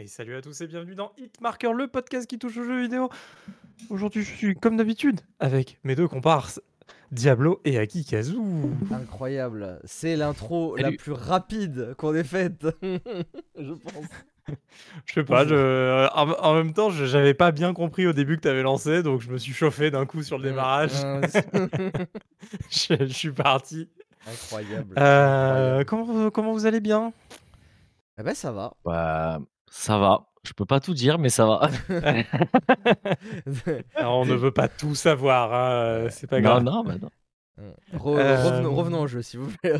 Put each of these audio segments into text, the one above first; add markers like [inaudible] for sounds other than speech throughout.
Et salut à tous et bienvenue dans Hitmarker, le podcast qui touche aux jeux vidéo. Aujourd'hui, je suis comme d'habitude avec mes deux comparses, Diablo et Akikazu. Incroyable. C'est l'intro la plus rapide qu'on ait faite. [laughs] je pense. Je sais pas, je- en, même temps, j'avais pas bien compris au début que t'avais lancé, donc je me suis chauffé d'un coup sur le démarrage. Euh, [laughs] je, je suis parti. Incroyable. Euh, Incroyable. comment, comment vous allez bien? Eh ben ça va. Bah, ça va. Je peux pas tout dire, mais ça va. [laughs] Alors, On ne veut pas tout savoir, hein, euh, c'est pas non, grave. non, bah non. Re- Euh, revenons, revenons au jeu, s'il vous plaît.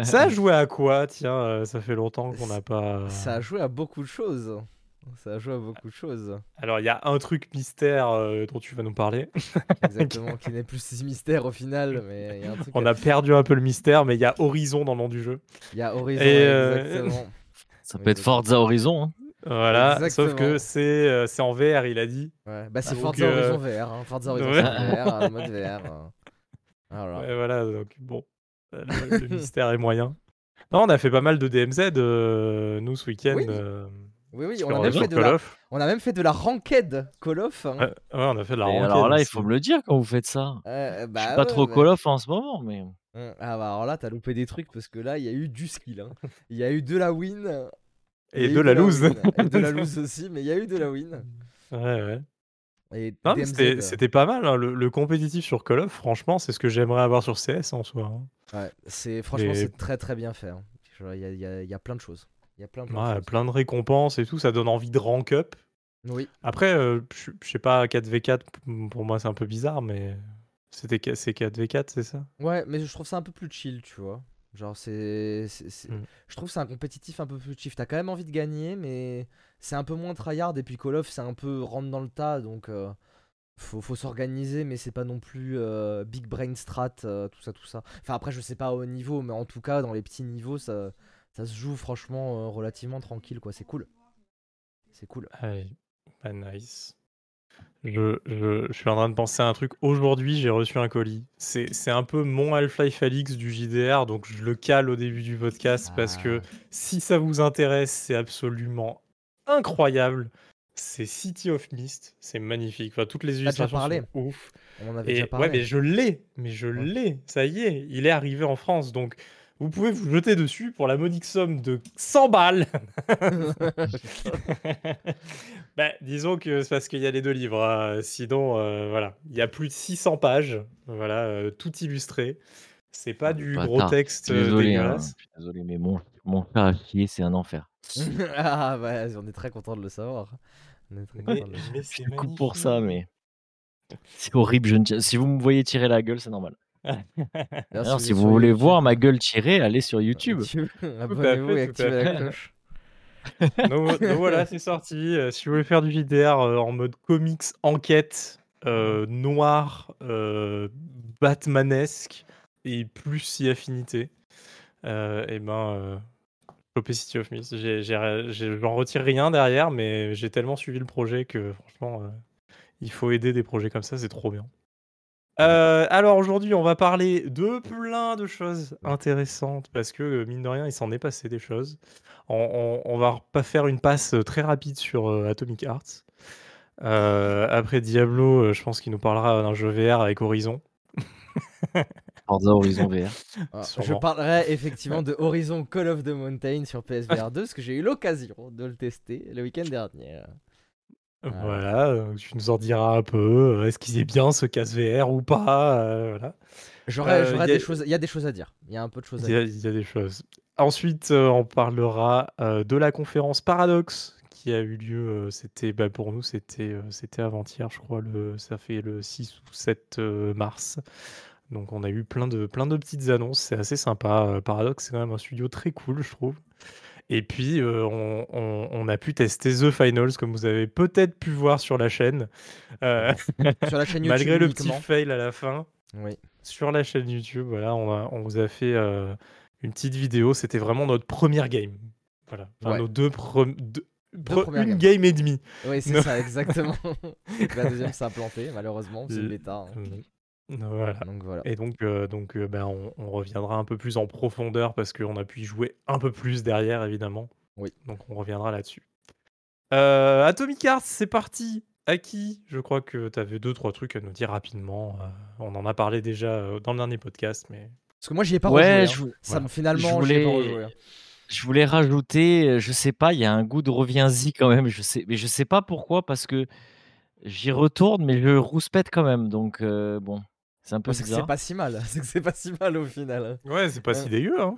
[laughs] Ça a joué à quoi? Tiens, euh, ça fait longtemps qu'on n'a pas. Ça a joué à beaucoup de choses. Ça a joué à beaucoup de choses. Alors, il y a un truc mystère euh, dont tu vas nous parler. Exactement. qui n'est plus si mystère au final. [laughs] Mais il y a un truc. On a perdu un peu le mystère, mais il y a Horizon dans le nom du jeu. Il y a Horizon. Et, euh, Exactement. Ça peut être Forza Horizon. hein. Voilà, Exactement. sauf que c'est euh, c'est en VR, il a dit. Ouais. Bah, c'est Forza euh, Horizon VR. hein. Forza Horizon ouais. VR, en [laughs] mode VR. euh. Voilà. Ouais, voilà, donc bon, euh, le, le mystère est moyen. Non, on a fait pas mal de DMZ, euh, nous, ce week-end. Oui, euh, Oui, on a, même fait de la... on a même fait de la ranked Call of. hein. Ouais, ouais, on a fait de la ranked alors là, il faut me le dire quand vous faites ça. Euh, bah je suis pas ouais, trop bah- Call of en ce moment, mais. Hum, Ah bah alors là, t'as loupé des trucs parce que là, il y a eu du skill. hein. Il y a eu de la win. y Et de la lose. Et de la lose aussi, mais il y a eu de la win. Ouais, ouais. C'était c'était pas mal, hein, le, le compétitif sur Call of, franchement, c'est ce que j'aimerais avoir sur CS en soi. hein. ouais, c'est franchement Et- c'est très très bien fait. hein. Il y, a, il y a- il y a plein de choses. Il y a plein, plein de Ouais, choses. plein de récompenses et tout, ça donne envie de rank up. Oui. Après, euh, je sais pas, 4v4, p- pour moi c'est un peu bizarre, mais c'était qu- c'est 4v4, c'est ça? Ouais, mais je trouve ça un peu plus chill, tu vois. Genre c'est, Mm. je trouve c'est un compétitif un peu plus chill. T'as quand même envie de gagner, mais c'est un peu moins tryhard. Et puis Call of, c'est un peu rentre dans le tas, donc euh, faut, faut s'organiser, mais c'est pas non plus euh, big brain strat, euh, tout ça, tout ça. Enfin après, je sais pas au niveau, mais en tout cas dans les petits niveaux, ça, ça se joue franchement euh, relativement tranquille, quoi. C'est cool. C'est cool. Allez, bah, nice. Je, je- je suis en train de penser à un truc. Aujourd'hui, j'ai reçu un colis. C'est un peu mon Half-Life Alix du JDR, donc je le cale au début du podcast parce que Ah. si ça vous intéresse, c'est absolument incroyable. C'est City of Mist, c'est magnifique. Enfin, toutes les illustrations parlé. sont ouf. On en avait Et déjà parlé. ouais, mais je l'ai, mais je Ouais. l'ai, ça y est, il est arrivé en France, donc vous pouvez vous jeter dessus pour la modique somme de 100 balles. [laughs] [laughs] bah, disons que c'est parce qu'il y a les deux livres, hein. sinon euh, voilà, il y a plus de 600 pages, voilà, euh, tout illustré. C'est pas du gros Bâtard. texte suis euh, désolé, hein, dégueulasse. je suis désolé, mais mon, mon frère à chier, c'est un enfer. [laughs] ah ouais, on est très content de le savoir. On est très Mais, content de le mais Je c'est te coupe pour ça, magnifique. mais c'est horrible. Je ne Si vous me voyez tirer la gueule, c'est normal. D'ailleurs, D'ailleurs, si êtes vous sur voulez YouTube, voir ma gueule tirer, allez sur YouTube. YouTube, Abonnez-vous et tout à activez la fait. cloche. [laughs] donc, donc voilà, c'est sorti. Euh, si vous voulez faire du JDR euh, en mode comics enquête, euh, noir, euh, Batmanesque et plus si affinité, et ben, euh, chopez City of Mist. J'en retire rien derrière, mais j'ai tellement suivi le projet que franchement, il faut aider des projets comme ça, c'est trop bien. Euh, alors aujourd'hui, on va parler de plein de choses intéressantes parce que euh, mine de rien, il s'en est passé des choses. On, on- on va pas faire une passe euh, très rapide sur euh, Atomic Hearts. Euh, après Diablo, euh, je pense qu'il nous parlera d'un jeu VR avec Horizon. [laughs] Forza Horizon VR. Ah, je parlerai effectivement de Horizon Call of the Mountain sur PSVR 2 parce que j'ai eu l'occasion de le tester le week-end dernier. Voilà. Euh, tu nous en diras un peu. euh, Est-ce qu'il est bien ce casse VR ou pas euh, Voilà. J'aurais, Euh, j'aurais y a- des choses, il y a des choses à dire. Il y a un peu de choses à Il y, dire. a, il y a des choses. Ensuite, euh, on parlera euh, de la conférence Paradox qui a eu lieu. euh, c'était bah, pour nous, c'était euh, c'était avant-hier, je crois. Le, ça fait le 6 ou 7 euh, mars. Donc, on a eu plein de plein de petites annonces. C'est assez sympa. Euh, Paradox, c'est quand même un studio très cool, je trouve. Et puis, euh, on, on- on a pu tester The Finals, comme vous avez peut-être pu voir sur la chaîne. Euh, [laughs] Sur la chaîne YouTube malgré le petit fail à la fin Oui. sur la chaîne YouTube. Voilà, on, a- on vous a fait euh, une petite vidéo. C'était vraiment notre première game. Voilà, Enfin, Ouais. nos deux, pre- deux- pre- premières une games. game et demie. Oui, c'est ça, exactement. [laughs] la deuxième, ça a planté, malheureusement. C'est une bêta. hein. Voilà. Donc voilà. Et donc, euh, donc euh, ben, on, on reviendra un peu plus en profondeur parce qu'on a pu y jouer un peu plus derrière, évidemment. Oui. Donc on reviendra là-dessus. Euh, Atomic Heart, c'est parti. À qui? Je crois que tu avais deux trois trucs à nous dire rapidement. Euh, on en a parlé déjà euh, dans le dernier podcast, mais Parce que moi, j'y ai pas Ouais, rejoué. je hein. vou- Ça, voilà. me- finalement, Je j'y ai pas voulais- rejoué. hein. Je voulais rajouter, je sais pas, il y a un goût de reviens-y quand même. Je sais, mais je sais pas pourquoi parce que j'y retourne, mais je rouspète quand même. Donc euh, bon, c'est un peu Ouais, c'est que c'est bizarre. pas si mal. [laughs] C'est que c'est pas si mal au final. ouais, c'est pas Ouais. si dégueu. Hein.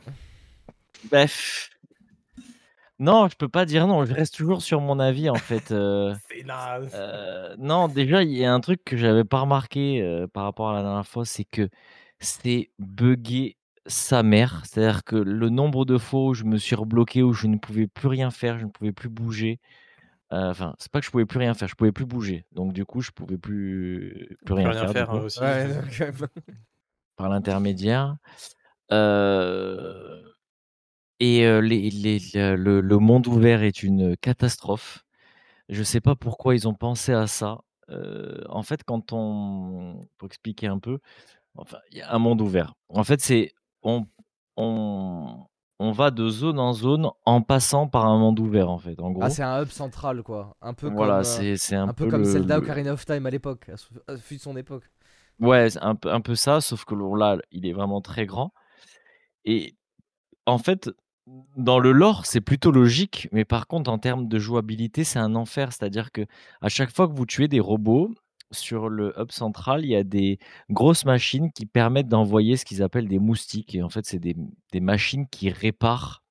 Bref. Non, je peux pas dire non. Je reste toujours sur mon avis en fait. euh, [laughs] C'est naze. Euh, non, déjà, il y a un truc que j'avais pas remarqué euh, par rapport à la dernière fois, c'est que c'est buggé sa mère. C'est-à-dire que le nombre de fois où je me suis rebloqué, où je ne pouvais plus rien faire, je ne pouvais plus bouger. Euh, Enfin, c'est pas que je pouvais plus rien faire, je pouvais plus bouger. Donc du coup, je pouvais plus, plus rien, rien faire, euh, aussi. Ouais, [laughs] donc, euh, [laughs] par l'intermédiaire. Euh, Et euh, les, les- le, le- le monde ouvert est une catastrophe. Je sais pas pourquoi ils ont pensé à ça. Euh, en fait, quand on, pour expliquer un peu, enfin, il y a un monde ouvert. En fait, c'est on, on, on va de zone en zone en passant par un monde ouvert. En fait, en gros, Ah, c'est un hub central, quoi. Un peu voilà, comme, euh, c'est c'est un, un peu peu comme le- Zelda le- Ocarina of Time à l'époque, à, son- fut époque. Ouais, c'est un peu, un peu ça, sauf que là, il est vraiment très grand. Et en fait, dans le lore, c'est plutôt logique, mais par contre, en termes de jouabilité, c'est un enfer. C'est-à-dire que à chaque fois que vous tuez des robots, sur le hub central, il y a des grosses machines qui permettent d'envoyer ce qu'ils appellent des moustiques. Et en fait, c'est des, des machines qui réparent,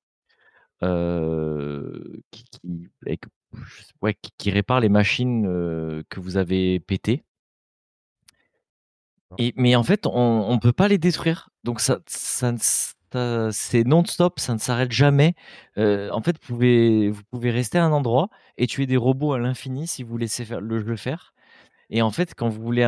euh, qui, qui- avec- je sais- ouais, qui- qui réparent les machines euh, que vous avez pétées. Et, mais en fait, on ne peut pas les détruire. Donc, ça, ça, ça- c'est non-stop, ça ne s'arrête jamais. Euh, en fait, vous pouvez, vous pouvez rester à un endroit et tuer des robots à l'infini si vous laissez faire, le jeu faire. Et en fait, quand vous voulez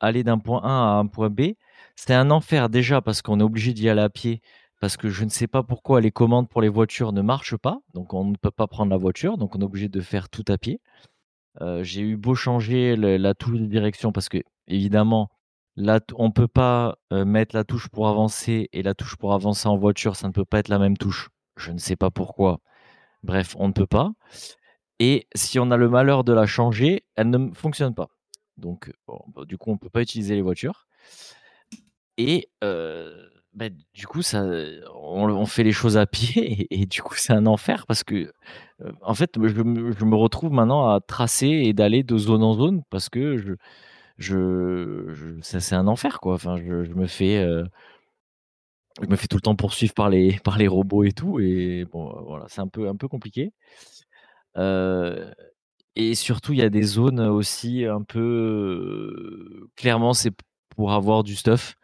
aller d'un point A à un point B, c'est un enfer déjà parce qu'on est obligé d'y aller à pied. Parce que je ne sais pas pourquoi les commandes pour les voitures ne marchent pas. Donc, on ne peut pas prendre la voiture. Donc, on est obligé de faire tout à pied. Euh, j'ai eu beau changer la touche de direction parce que, évidemment, on ne peut pas euh, mettre la touche pour avancer et la touche pour avancer en voiture, ça ne peut pas être la même touche. Je ne sais pas pourquoi. Bref, on ne peut pas. Et si on a le malheur de la changer, elle ne fonctionne pas. Donc, bah, du coup, on ne peut pas utiliser les voitures. Et bah, du coup, ça, on, fait les choses à pied et, du coup, c'est un enfer parce que, en fait, je me, retrouve maintenant à tracer et d'aller de zone en zone parce que je, je, ça, c'est un enfer, quoi. Enfin, je, me fais, je me fais tout le temps poursuivre par les, par les robots et tout. Et bon, voilà, c'est un peu, un peu compliqué. Euh, et surtout, il y a des zones aussi un peu. clairement, c'est pour avoir du stuff.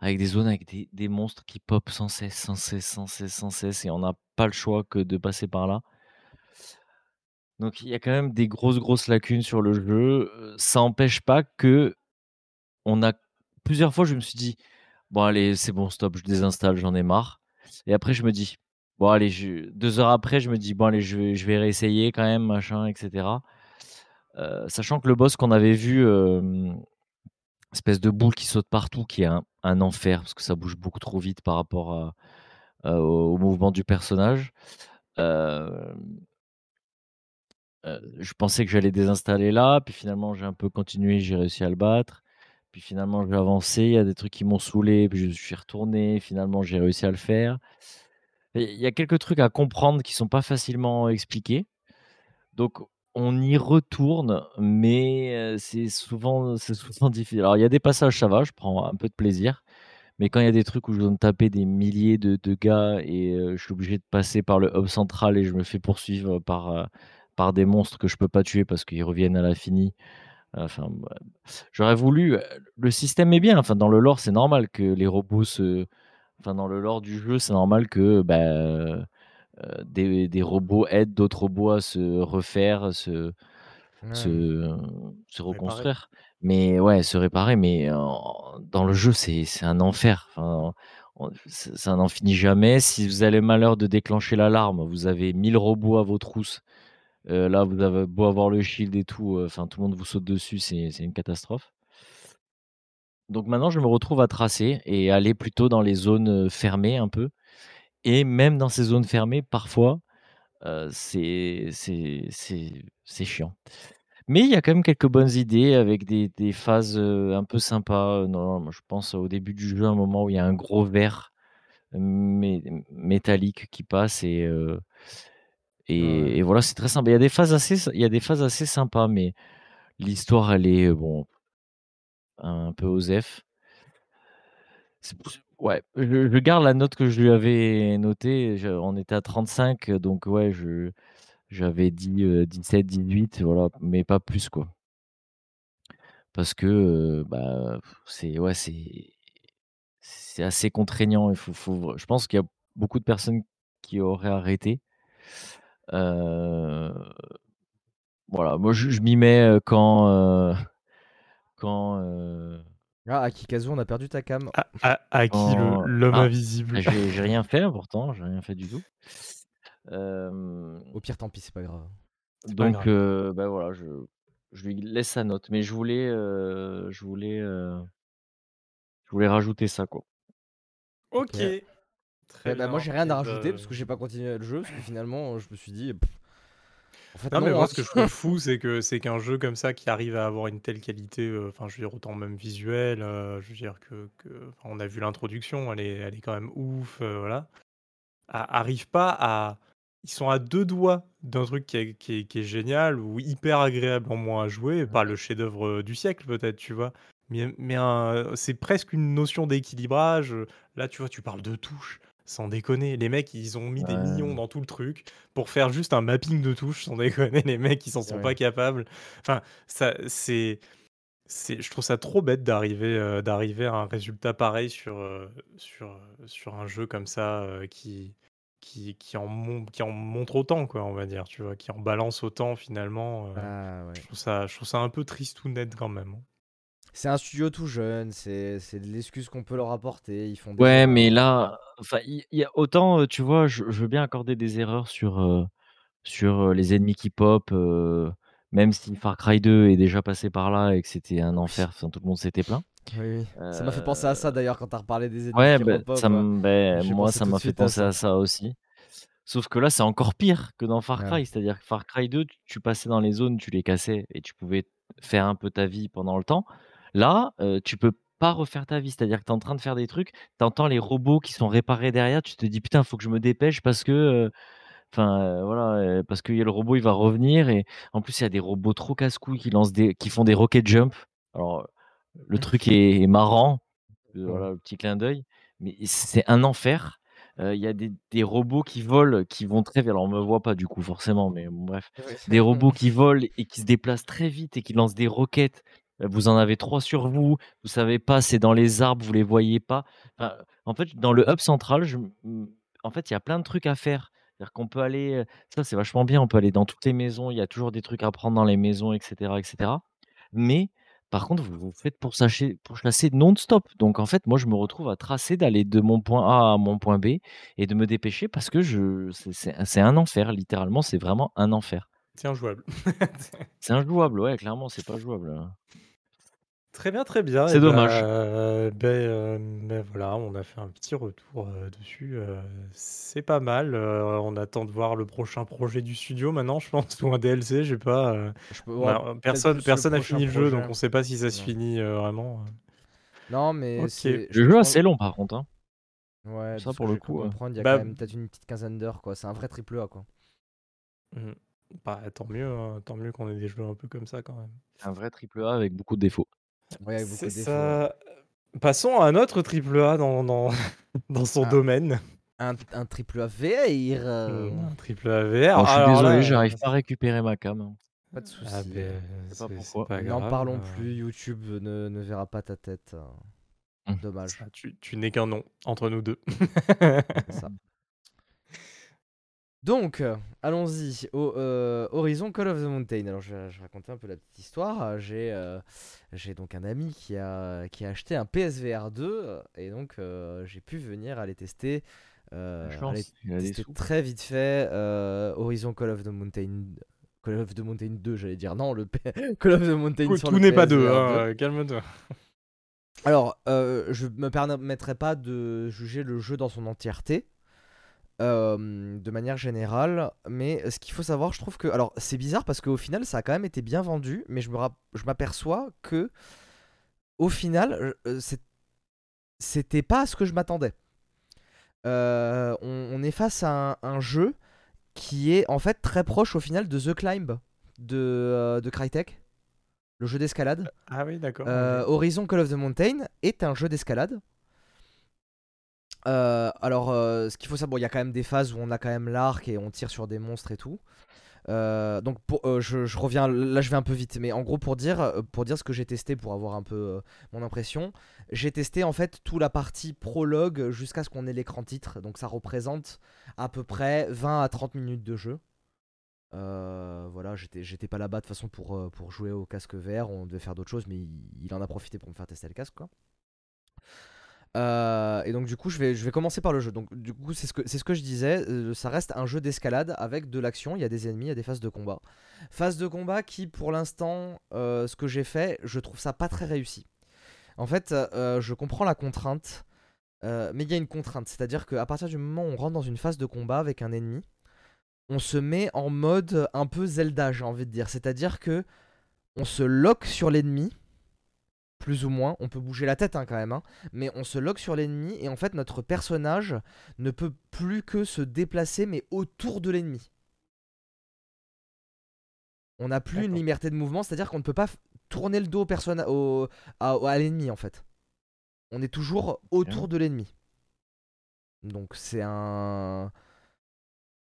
Avec des zones avec des, monstres qui pop sans cesse, sans cesse, sans cesse, sans cesse. Et on n'a pas le choix que de passer par là. Donc, il y a quand même des grosses, grosses lacunes sur le jeu. Ça n'empêche pas que. On a. Plusieurs fois, je me suis dit Bon, allez, c'est bon, stop, je désinstalle, j'en ai marre. Et après, je me dis Bon, allez, deux heures après, je me dis Bon, allez, je vais, je vais réessayer quand même, machin, etc. Euh, sachant que le boss qu'on avait vu, euh, espèce de boule qui saute partout, qui est un, enfer, parce que ça bouge beaucoup trop vite par rapport au, mouvement du personnage. Euh, je pensais que j'allais désinstaller là, puis finalement j'ai un peu continué, j'ai réussi à le battre. Puis finalement j'ai avancé, il y a des trucs qui m'ont saoulé, puis je suis retourné, finalement j'ai réussi à le faire. Il y a quelques trucs à comprendre qui sont pas facilement expliqués. Donc on y retourne, mais c'est souvent, c'est souvent difficile. Alors il y a des passages, ça va, je prends un peu de plaisir. Mais quand il y a des trucs où je dois me taper des milliers de, de gars et je suis obligé de passer par le hub central et je me fais poursuivre par, par des monstres que je peux pas tuer parce qu'ils reviennent à l'infini. Enfin, j'aurais voulu. Le système est bien. Enfin, dans le lore, c'est normal que les robots se. Enfin, dans le lore du jeu, c'est normal que bah, euh, des, des robots aident d'autres robots à se refaire, se, Ouais. se, se Réparer. reconstruire. Mais ouais, se réparer. Mais euh, dans le jeu, c'est un enfer. Enfin, on- c'est- ça n'en finit jamais. Si vous avez le malheur de déclencher l'alarme, vous avez 1000 robots à vos trousses. Euh, là, vous avez beau avoir le shield et tout, euh, enfin tout le monde vous saute dessus, c'est une catastrophe. Donc maintenant, je me retrouve à tracer et aller plutôt dans les zones fermées un peu. Et même dans ces zones fermées, parfois, Heu, c'est c'est c'est c'est chiant. Mais il y a quand même quelques bonnes idées avec des des phases, heu, un peu sympas, heu, non, moi je pense au début du jeu, un moment où il y a un gros ver mé métallique qui passe et heu Ouais. et et voilà, c'est très sympa. Il y a des phases assez s il y a des phases assez sympas, mais l'histoire, elle est, heu, bon un peu osef. C'est pour ouais, je garde la note que je lui avais notée, on était à 35, donc ouais, je j'avais dit, heu, 17-18, voilà, mais pas plus, quoi. Parce que, bah, c'est ouais, c'est c'est assez contraignant. Il faut je pense qu'il y a beaucoup de personnes qui auraient arrêté. Voilà, moi je m'y mets, quand, quand, Ah, Akikazu, on a perdu ta cam. Qui le quand l'homme ah, invisible? j'ai j'ai rien fait, pourtant, j'ai rien fait du tout. Hem, Au pire, tant pis, c'est pas grave. C'est pas donc grave. heu, bah, voilà, je je lui laisse sa note, mais je voulais, heu, je voulais, je voulais rajouter ça, quoi. OK, OK. très bah, moi, bien j'ai rien à rajouter parce que j'ai pas continué le jeu, parce que finalement, je me suis dit: «Pff, en fait non, mais moi, hein». ce que je trouve fou, c'est que c'est qu'un jeu comme ça qui arrive à avoir une telle qualité, heu, enfin, je veux dire, autant même visuelle, heu, je veux dire que que enfin, on a vu l'introduction, elle est elle est quand même ouf, heu, voilà. Arrive pas à ils sont à 2 doigts d'un truc qui est qui est qui est génial ou hyper agréable en moins à jouer, pas Ouais. le chef-d'œuvre, du siècle peut-être, tu vois? Mais mais c'est presque une notion d'équilibrage, là, tu vois, tu parles de touches, sans déconner. Les mecs, ils ont mis des millions dans tout le truc pour faire juste un mapping de touches, sans déconner, les mecs, ils s'en sont Ouais. pas capables. Enfin, ça c'est c'est je trouve ça trop bête d'arriver, heu, d'arriver à un résultat pareil sur, heu, sur, heu, sur un jeu comme ça, qui qui qui en mon qui en montre autant quoi, on va dire, tu vois? Qui en balance autant finalement, Ah je trouve ça je trouve ça un peu tristounet quand même, hein. C'est un studio tout jeune, c'est de l'excuse qu'on peut leur apporter, ils font des ouais, mais là, enfin, il y a autant, heu, tu vois, je je veux bien accorder des erreurs sur, heu, sur, heu, les ennemis qui pop, même si Far Cry 2 est déjà passé par là et que c'était un enfer, enfin, tout le monde s'était plaint. oui, oui. Ça m'a fait penser à ça d'ailleurs quand t'as reparlé des ennemis ouais, qui ça heu, me beh, j'ai moi, ça m'a fait à penser ça. à ça aussi. Sauf que là, c'est encore pire que dans Far Ouais. Cry. C'est-à-dire que Far Cry 2, tu tu passais dans les zones, tu les cassais et tu pouvais faire un peu ta vie pendant le temps. Là, heu, tu peux pas refaire ta vie. C'est-à-dire que tu es en train de faire des trucs, tu entends les robots qui sont réparés derrière, tu te dis: «Putain, faut que je me dépêche parce que, heu» enfin, heu, voilà, heu, parce que y a le robot, il va revenir et en plus, il y a des robots trop casse-couilles qui lancent des qui font des rocket jump. Alors, le truc est est marrant, Heu, Ouais. voilà, le petit clin d'œil, mais c'est un enfer. Il y a des des robots qui volent, qui vont très vite. Alors on me voit pas du coup forcément, mais bon bref. Des robots [laughs] qui volent et qui se déplacent très vite et qui lancent des roquettes. Vous en avez 3 sur vous, vous savez pas, c'est dans les arbres, vous les voyez pas. En fait, dans le hub central, en fait, il y a plein de trucs à faire. C'est-à-dire qu'on peut aller, ça c'est vachement bien, on peut aller dans toutes les maisons, il y a toujours des trucs à prendre dans les maisons et cetera et cetera. Mais par contre, vous vous faites pourchasser pourchasser non-stop. Donc en fait, moi, je me retrouve à tracer d'aller de mon point A à mon point B et de me dépêcher parce que je c'est un enfer, littéralement, c'est vraiment un enfer. C'est injouable. [laughs] C'est injouable, ouais, clairement, c'est pas jouable, heu. Très bien, très bien C'est dommage. bah, beh, hem, beh, voilà, on a fait un petit retour, heu, dessus, c'est pas mal, on attend de voir le prochain projet du studio maintenant, je pense [laughs] ou un DLC, je sais pas, Je peux ouais, a peut-être personne personne prochain fini le jeu, donc on sait pas si ça se Non. finit, vraiment. Non, mais c'est je Le je jeu assez long par contre, hein. ouais, Ça pour le j'ai coup, il y a quand Bah, même peut-être une petite quinzaine d'heures, quoi. C'est un vrai triple A, quoi. mmh, bah, tant mieux, hein, tant mieux qu'on ait des jeux un peu comme ça quand même. un vrai triple A avec beaucoup de défauts. Ouais, avec beaucoup C'est de défauts, ouais. ça. Passons à un autre triple A dans dans [laughs] dans son Un domaine. un un triple A VR, Mmh, heu, un triple A VR. Oh, je suis Alors désolé, là, j'arrive pas à récupérer ma cam, hein. pas de ah souci, heu, beh, Je sais pas c'est c'est pourquoi. pas n'en parlons heu, plus, YouTube ne ne verra pas ta tête, heu, Mmh. dommage, ça, tu tu n'es qu'un nom entre nous 2. c'est ça. [laughs] Donc, heu, allons-y au, heu, Horizon Call of the Mountain. Alors je vais je vais raconter un peu la petite histoire. J'ai, j'ai donc un ami qui a qui a acheté un PSVR 2, heu et donc, j'ai pu venir aller tester, aller très vite fait, Horizon Call of the Mountain Call of the Mountain 2, j'allais dire. Non, le P [laughs] Call of the Mountain Tout tout n'est pas 2, PSVR 2. hein, heu, calme-toi. Alors, heu, je me permettrai pas de juger le jeu dans son entièreté. Euh, de manière générale. Mais ce qu'il faut savoir, je trouve que. Alors, c'est bizarre parce qu'au final, ça a quand même été bien vendu, mais je m'aperçois que, au final, euh, c'était pas ce que je m'attendais. Euh, on, on est face à un, un jeu qui est en fait très proche au final de The Climb de, de Crytek, le jeu d'escalade. Ah oui, d'accord. Horizon Call of the Mountain est un jeu d'escalade. Euh, alors, euh, ce qu'il faut savoir, bon, il y a quand même des phases où on a quand même l'arc et on tire sur des monstres et tout. Euh, donc, je, reviens, là je vais un peu vite, mais en gros, pour dire, pour dire ce que j'ai testé, pour avoir un peu mon impression, j'ai testé en fait toute la partie prologue jusqu'à ce qu'on ait l'écran titre. Donc, ça représente à peu près 20 à 30 minutes de jeu. Voilà, j'étais pas là-bas de toute façon pour, pour jouer au casque vert, on devait faire d'autres choses, mais il en a profité pour me faire tester le casque quoi. Euh, et donc du coup je vais, commencer par le jeu. Donc du coup c'est ce que, je disais, euh, ça reste un jeu d'escalade avec de l'action, il y a des ennemis, il y a des phases de combat. Phases de combat qui pour l'instant, euh, ce que j'ai fait, je trouve ça pas très réussi. En fait, je comprends la contrainte, mais il y a une contrainte, c'est-à-dire qu'à partir du moment où on rentre dans une phase de combat avec un ennemi, on se met en mode un peu Zelda, j'ai envie de dire. C'est-à-dire que on se lock sur l'ennemi, plus ou moins. On peut bouger la tête hein, quand même, hein, mais on se lock sur l'ennemi et en fait notre personnage ne peut plus que se déplacer mais autour de l'ennemi. On n'a plus une liberté de mouvement, c'est-à-dire qu'on ne peut pas tourner le dos au à, à l'ennemi en fait. On est toujours autour de l'ennemi. Donc c'est un...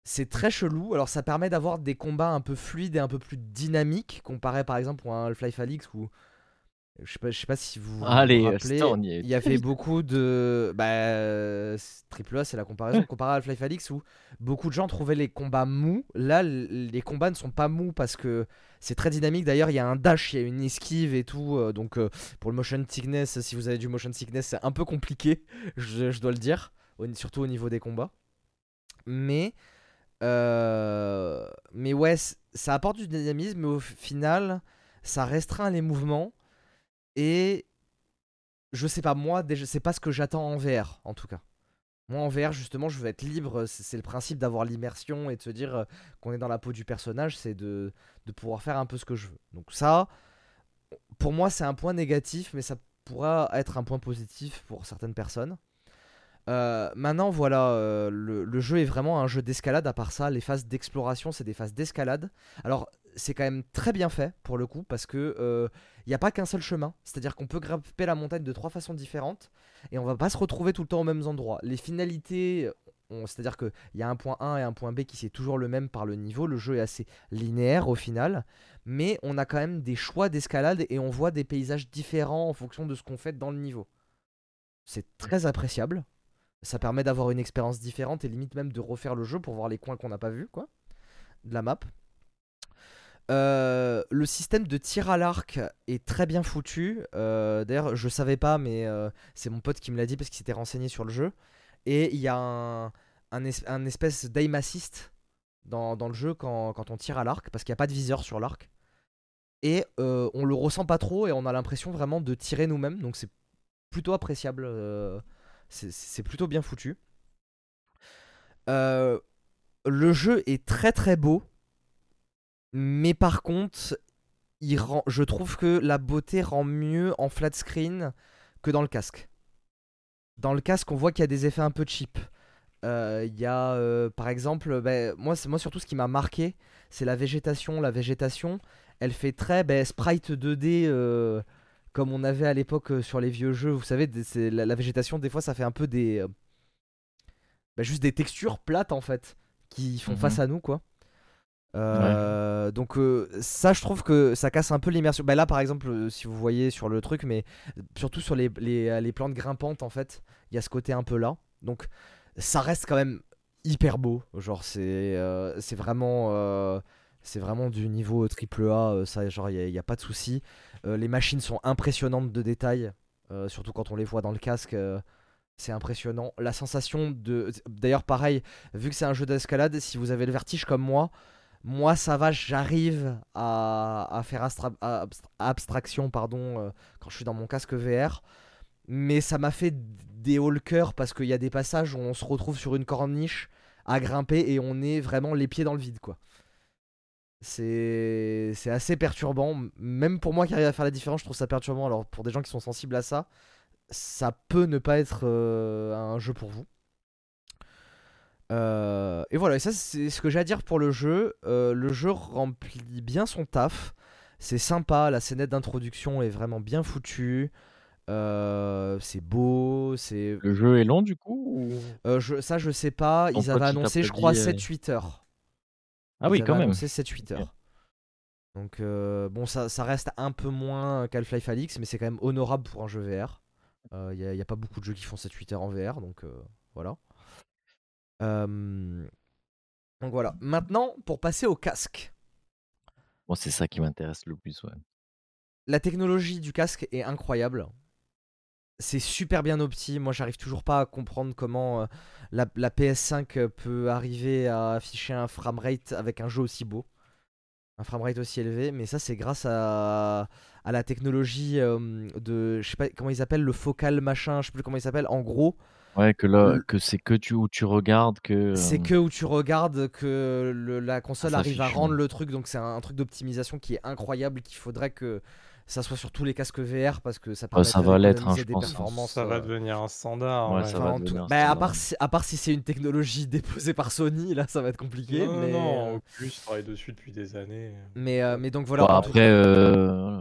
C'est très chelou. Alors ça permet d'avoir des combats un peu fluides et un peu plus dynamiques comparé par exemple à un Half-Life où je sais pas, je sais pas si vous vous Allez, rappelez, on y il y a très fait vite. beaucoup de bah euh, triple A c'est la comparaison [laughs] comparé à Half-Life Alyx où beaucoup de gens trouvaient les combats mous. Là les combats ne sont pas mous parce que c'est très dynamique. D'ailleurs, il y a un dash, il y a une esquive et tout euh, donc euh, pour le motion sickness, si vous avez du motion sickness, c'est un peu compliqué, [laughs] je, je dois le dire, surtout au niveau des combats. Mais euh, mais ouais, ça apporte du dynamisme, mais au final, ça restreint les mouvements. Et je sais pas, moi, déjà, c'est pas ce que j'attends en VR, en tout cas. Moi, en VR, justement, je veux être libre. C'est c'est le principe d'avoir l'immersion et de se dire euh, qu'on est dans la peau du personnage, c'est de, de pouvoir faire un peu ce que je veux. Donc, ça, pour moi, c'est un point négatif, mais ça pourra être un point positif pour certaines personnes. Euh, maintenant, voilà, euh, le, jeu est vraiment un jeu d'escalade. À part ça, les phases d'exploration, c'est des phases d'escalade. Alors, c'est quand même très bien fait pour le coup, parce que euh, il n'y a pas qu'un seul chemin. C'est-à-dire qu'on peut grimper la montagne de trois façons différentes, et on va pas se retrouver tout le temps aux mêmes endroits. Les finalités, c'est-à-dire qu'il y a un point A et un point B qui c'est toujours le même par le niveau. Le jeu est assez linéaire au final, mais on a quand même des choix d'escalade et on voit des paysages différents en fonction de ce qu'on fait dans le niveau. C'est très appréciable. Ça permet d'avoir une expérience différente et limite même de refaire le jeu pour voir les coins qu'on n'a pas vus, quoi, de la map. Euh, le système de tir à l'arc est très bien foutu. Euh, D'ailleurs, je savais pas, mais euh, c'est mon pote qui me l'a dit parce qu'il s'était renseigné sur le jeu. Et il y a un, un, es- un espèce d'aim assist dans, dans le jeu quand, quand on tire à l'arc, parce qu'il n'y a pas de viseur sur l'arc. Et euh, on le ressent pas trop et on a l'impression vraiment de tirer nous-mêmes. Donc c'est plutôt appréciable. C'est- plutôt bien foutu. Euh, le jeu est très très beau. Mais par contre, je trouve que la beauté rend mieux en flat screen que dans le casque. Dans le casque, on voit qu'il y a des effets un peu cheap. Euh, Il y a, euh, par exemple, ben, moi, moi surtout ce qui m'a marqué, c'est la végétation. La végétation, elle fait très ben, sprite 2D euh, comme on avait à l'époque euh, sur les vieux jeux. Vous savez, la, la végétation, des fois, ça fait un peu des, euh, ben, juste des textures plates en fait, qui font Mhm. face à nous, quoi. Euh, Donc euh, ça, je trouve que ça casse un peu l'immersion. Bah là, par exemple, si vous voyez sur le truc, mais surtout sur les, les, les plantes grimpantes, en fait, il y a ce côté un peu là. Donc ça reste quand même hyper beau. Genre c'est euh, c'est vraiment c'est vraiment du niveau triple A. euh, ça, genre il n'y a, pas de souci. Euh, les machines sont impressionnantes de détails, euh, surtout quand on les voit dans le casque. euh, c'est impressionnant. La sensation de. D'ailleurs, pareil, vu que c'est un jeu d'escalade, si vous avez le vertige comme moi, moi ça va, j'arrive à, faire abstraction pardon, euh, quand je suis dans mon casque VR. Mais ça m'a fait des cœur parce qu'il y a des passages où on se retrouve sur une corniche à grimper et on est vraiment les pieds dans le vide. C'est assez perturbant. Même pour moi qui arrive à faire la différence, je trouve ça perturbant. Alors pour des gens qui sont sensibles à ça, ça peut ne pas être euh, un jeu pour vous. Euh, et voilà, et ça c'est ce que j'ai à dire pour le jeu. Euh, le jeu remplit bien son taf. C'est sympa, la scénette d'introduction est vraiment bien foutue. c'est beau, c'est. Le jeu est long du coup je, Ça je sais pas. Ils avaient annoncé je crois 7-8 heures. Ah oui, quand même. C'est 7-8 heures. Donc, euh, bon, ça, ça, reste un peu moins qu'Half-Life Alix, mais c'est quand même honorable pour un jeu VR. Il euh, n'y a, a, pas beaucoup de jeux qui font 7-8 heures en VR, donc euh, voilà. Donc voilà. Maintenant, pour passer au casque. Bon, c'est ça qui m'intéresse le plus, ouais. La technologie du casque est incroyable c'est super bien opti. Moi, j'arrive toujours pas à comprendre comment euh, la, PS5 peut arriver à afficher un framerate avec un jeu aussi beau. Un framerate aussi élevé. Mais ça, c'est grâce à, la technologie euh, de. Je sais pas comment ils appellent, le focal machin. Je sais plus comment il s'appelle. En gros. Ouais, que, là, que c'est que tu, où tu regardes que. C'est euh, que où tu regardes que la console arrive à rendre le truc. Donc, c'est un truc d'optimisation qui est incroyable. Qu'il faudrait que ça soit sur tous les casques VR parce que ça permet ça va l'être, hein, des performances. Ça va euh, devenir un standard. Ouais, ça va devenir bah, à, part si, à part si c'est une technologie [laughs] déposée par Sony, là ça va être compliqué. Non, mais... non, au plus, je travaille dessus depuis des années. Mais, euh, mais donc voilà. après, euh,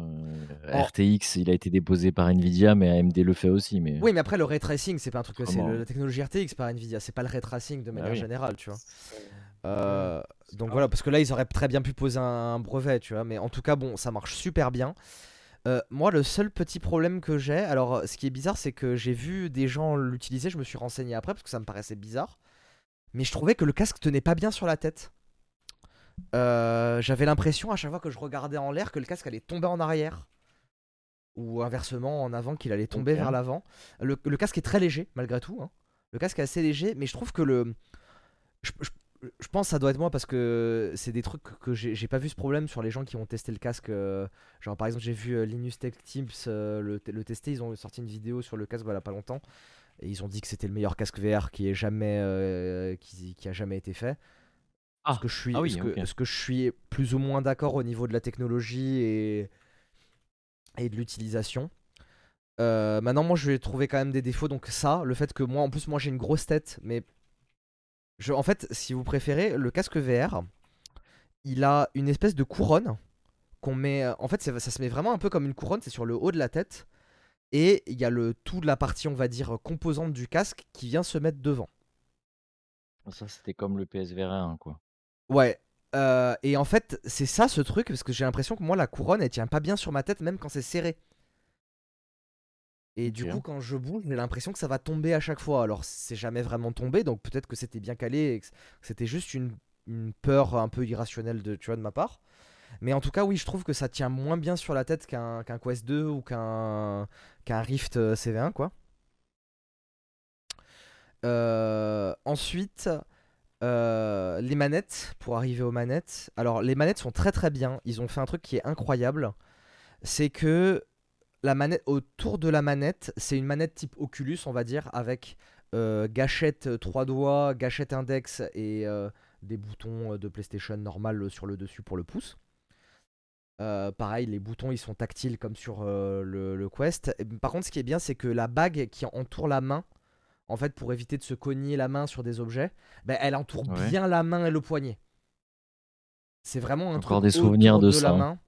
RTX, il a été déposé par Nvidia, mais AMD le fait aussi. Mais... Oui, mais après, le ray tracing, c'est pas un truc. C'est la technologie RTX par Nvidia, c'est pas le ray tracing de bah manière générale, tu vois. donc voilà, parce que là, ils auraient très bien pu poser un brevet, tu vois. Mais en tout cas, bon, ça marche super bien. Euh, moi, le seul petit problème que j'ai, alors ce qui est bizarre, c'est que j'ai vu des gens l'utiliser, je me suis renseigné après parce que ça me paraissait bizarre. Mais je trouvais que le casque tenait pas bien sur la tête. Euh, j'avais l'impression à chaque fois que je regardais en l'air que le casque allait tomber en arrière. Ou inversement en avant, qu'il allait tomber vers l'avant. Le, casque est très léger, malgré tout. Hein. Le casque est assez léger, mais je trouve que le je pense que ça doit être moi parce que c'est des trucs que j'ai pas vu ce problème sur les gens qui ont testé le casque. Euh, genre par exemple j'ai vu euh, Linus Tech Teams euh, le, tester, ils ont sorti une vidéo sur le casque voilà pas longtemps et ils ont dit que c'était le meilleur casque VR qui ait jamais qui, a jamais été fait. Ah, que je suis, ah ce, que, je suis plus ou moins d'accord au niveau de la technologie et, et de l'utilisation. maintenant moi je vais trouver quand même des défauts donc ça le fait que moi en plus moi j'ai une grosse tête mais en fait, si vous préférez, le casque VR, il a une espèce de couronne qu'on met. Euh, en fait, ça, se met vraiment un peu comme une couronne, c'est sur le haut de la tête. Et il y a le tout de la partie, on va dire, composante du casque qui vient se mettre devant. Ça, c'était comme le PSVR 1, quoi. Ouais. Euh, et en fait, c'est ça ce truc, parce que j'ai l'impression que moi, la couronne, elle tient pas bien sur ma tête, même quand c'est serré. Et du coup, quand je bouge, j'ai l'impression que ça va tomber à chaque fois. Alors, c'est jamais vraiment tombé, donc peut-être que c'était bien calé et que c'était juste une, peur un peu irrationnelle de, tu vois, de ma part. Mais en tout cas, oui, je trouve que ça tient moins bien sur la tête qu'un Quest 2 ou qu'un qu'un Rift euh, CV1, quoi. Euh, ensuite, euh, les manettes, pour arriver aux manettes. Alors, les manettes sont très très bien. Ils ont fait un truc qui est incroyable. C'est que la manette autour de la manette, c'est une manette type Oculus, on va dire, avec euh, gâchette 3 euh, doigts, gâchette index et des boutons de PlayStation normal sur le dessus pour le pouce. pareil, les boutons ils sont tactiles comme sur le, Quest. par contre, ce qui est bien, c'est que la bague qui entoure la main, en fait, pour éviter de se cogner la main sur des objets, ben, elle entoure bien la main et le poignet. C'est vraiment un Encore des souvenirs de, la main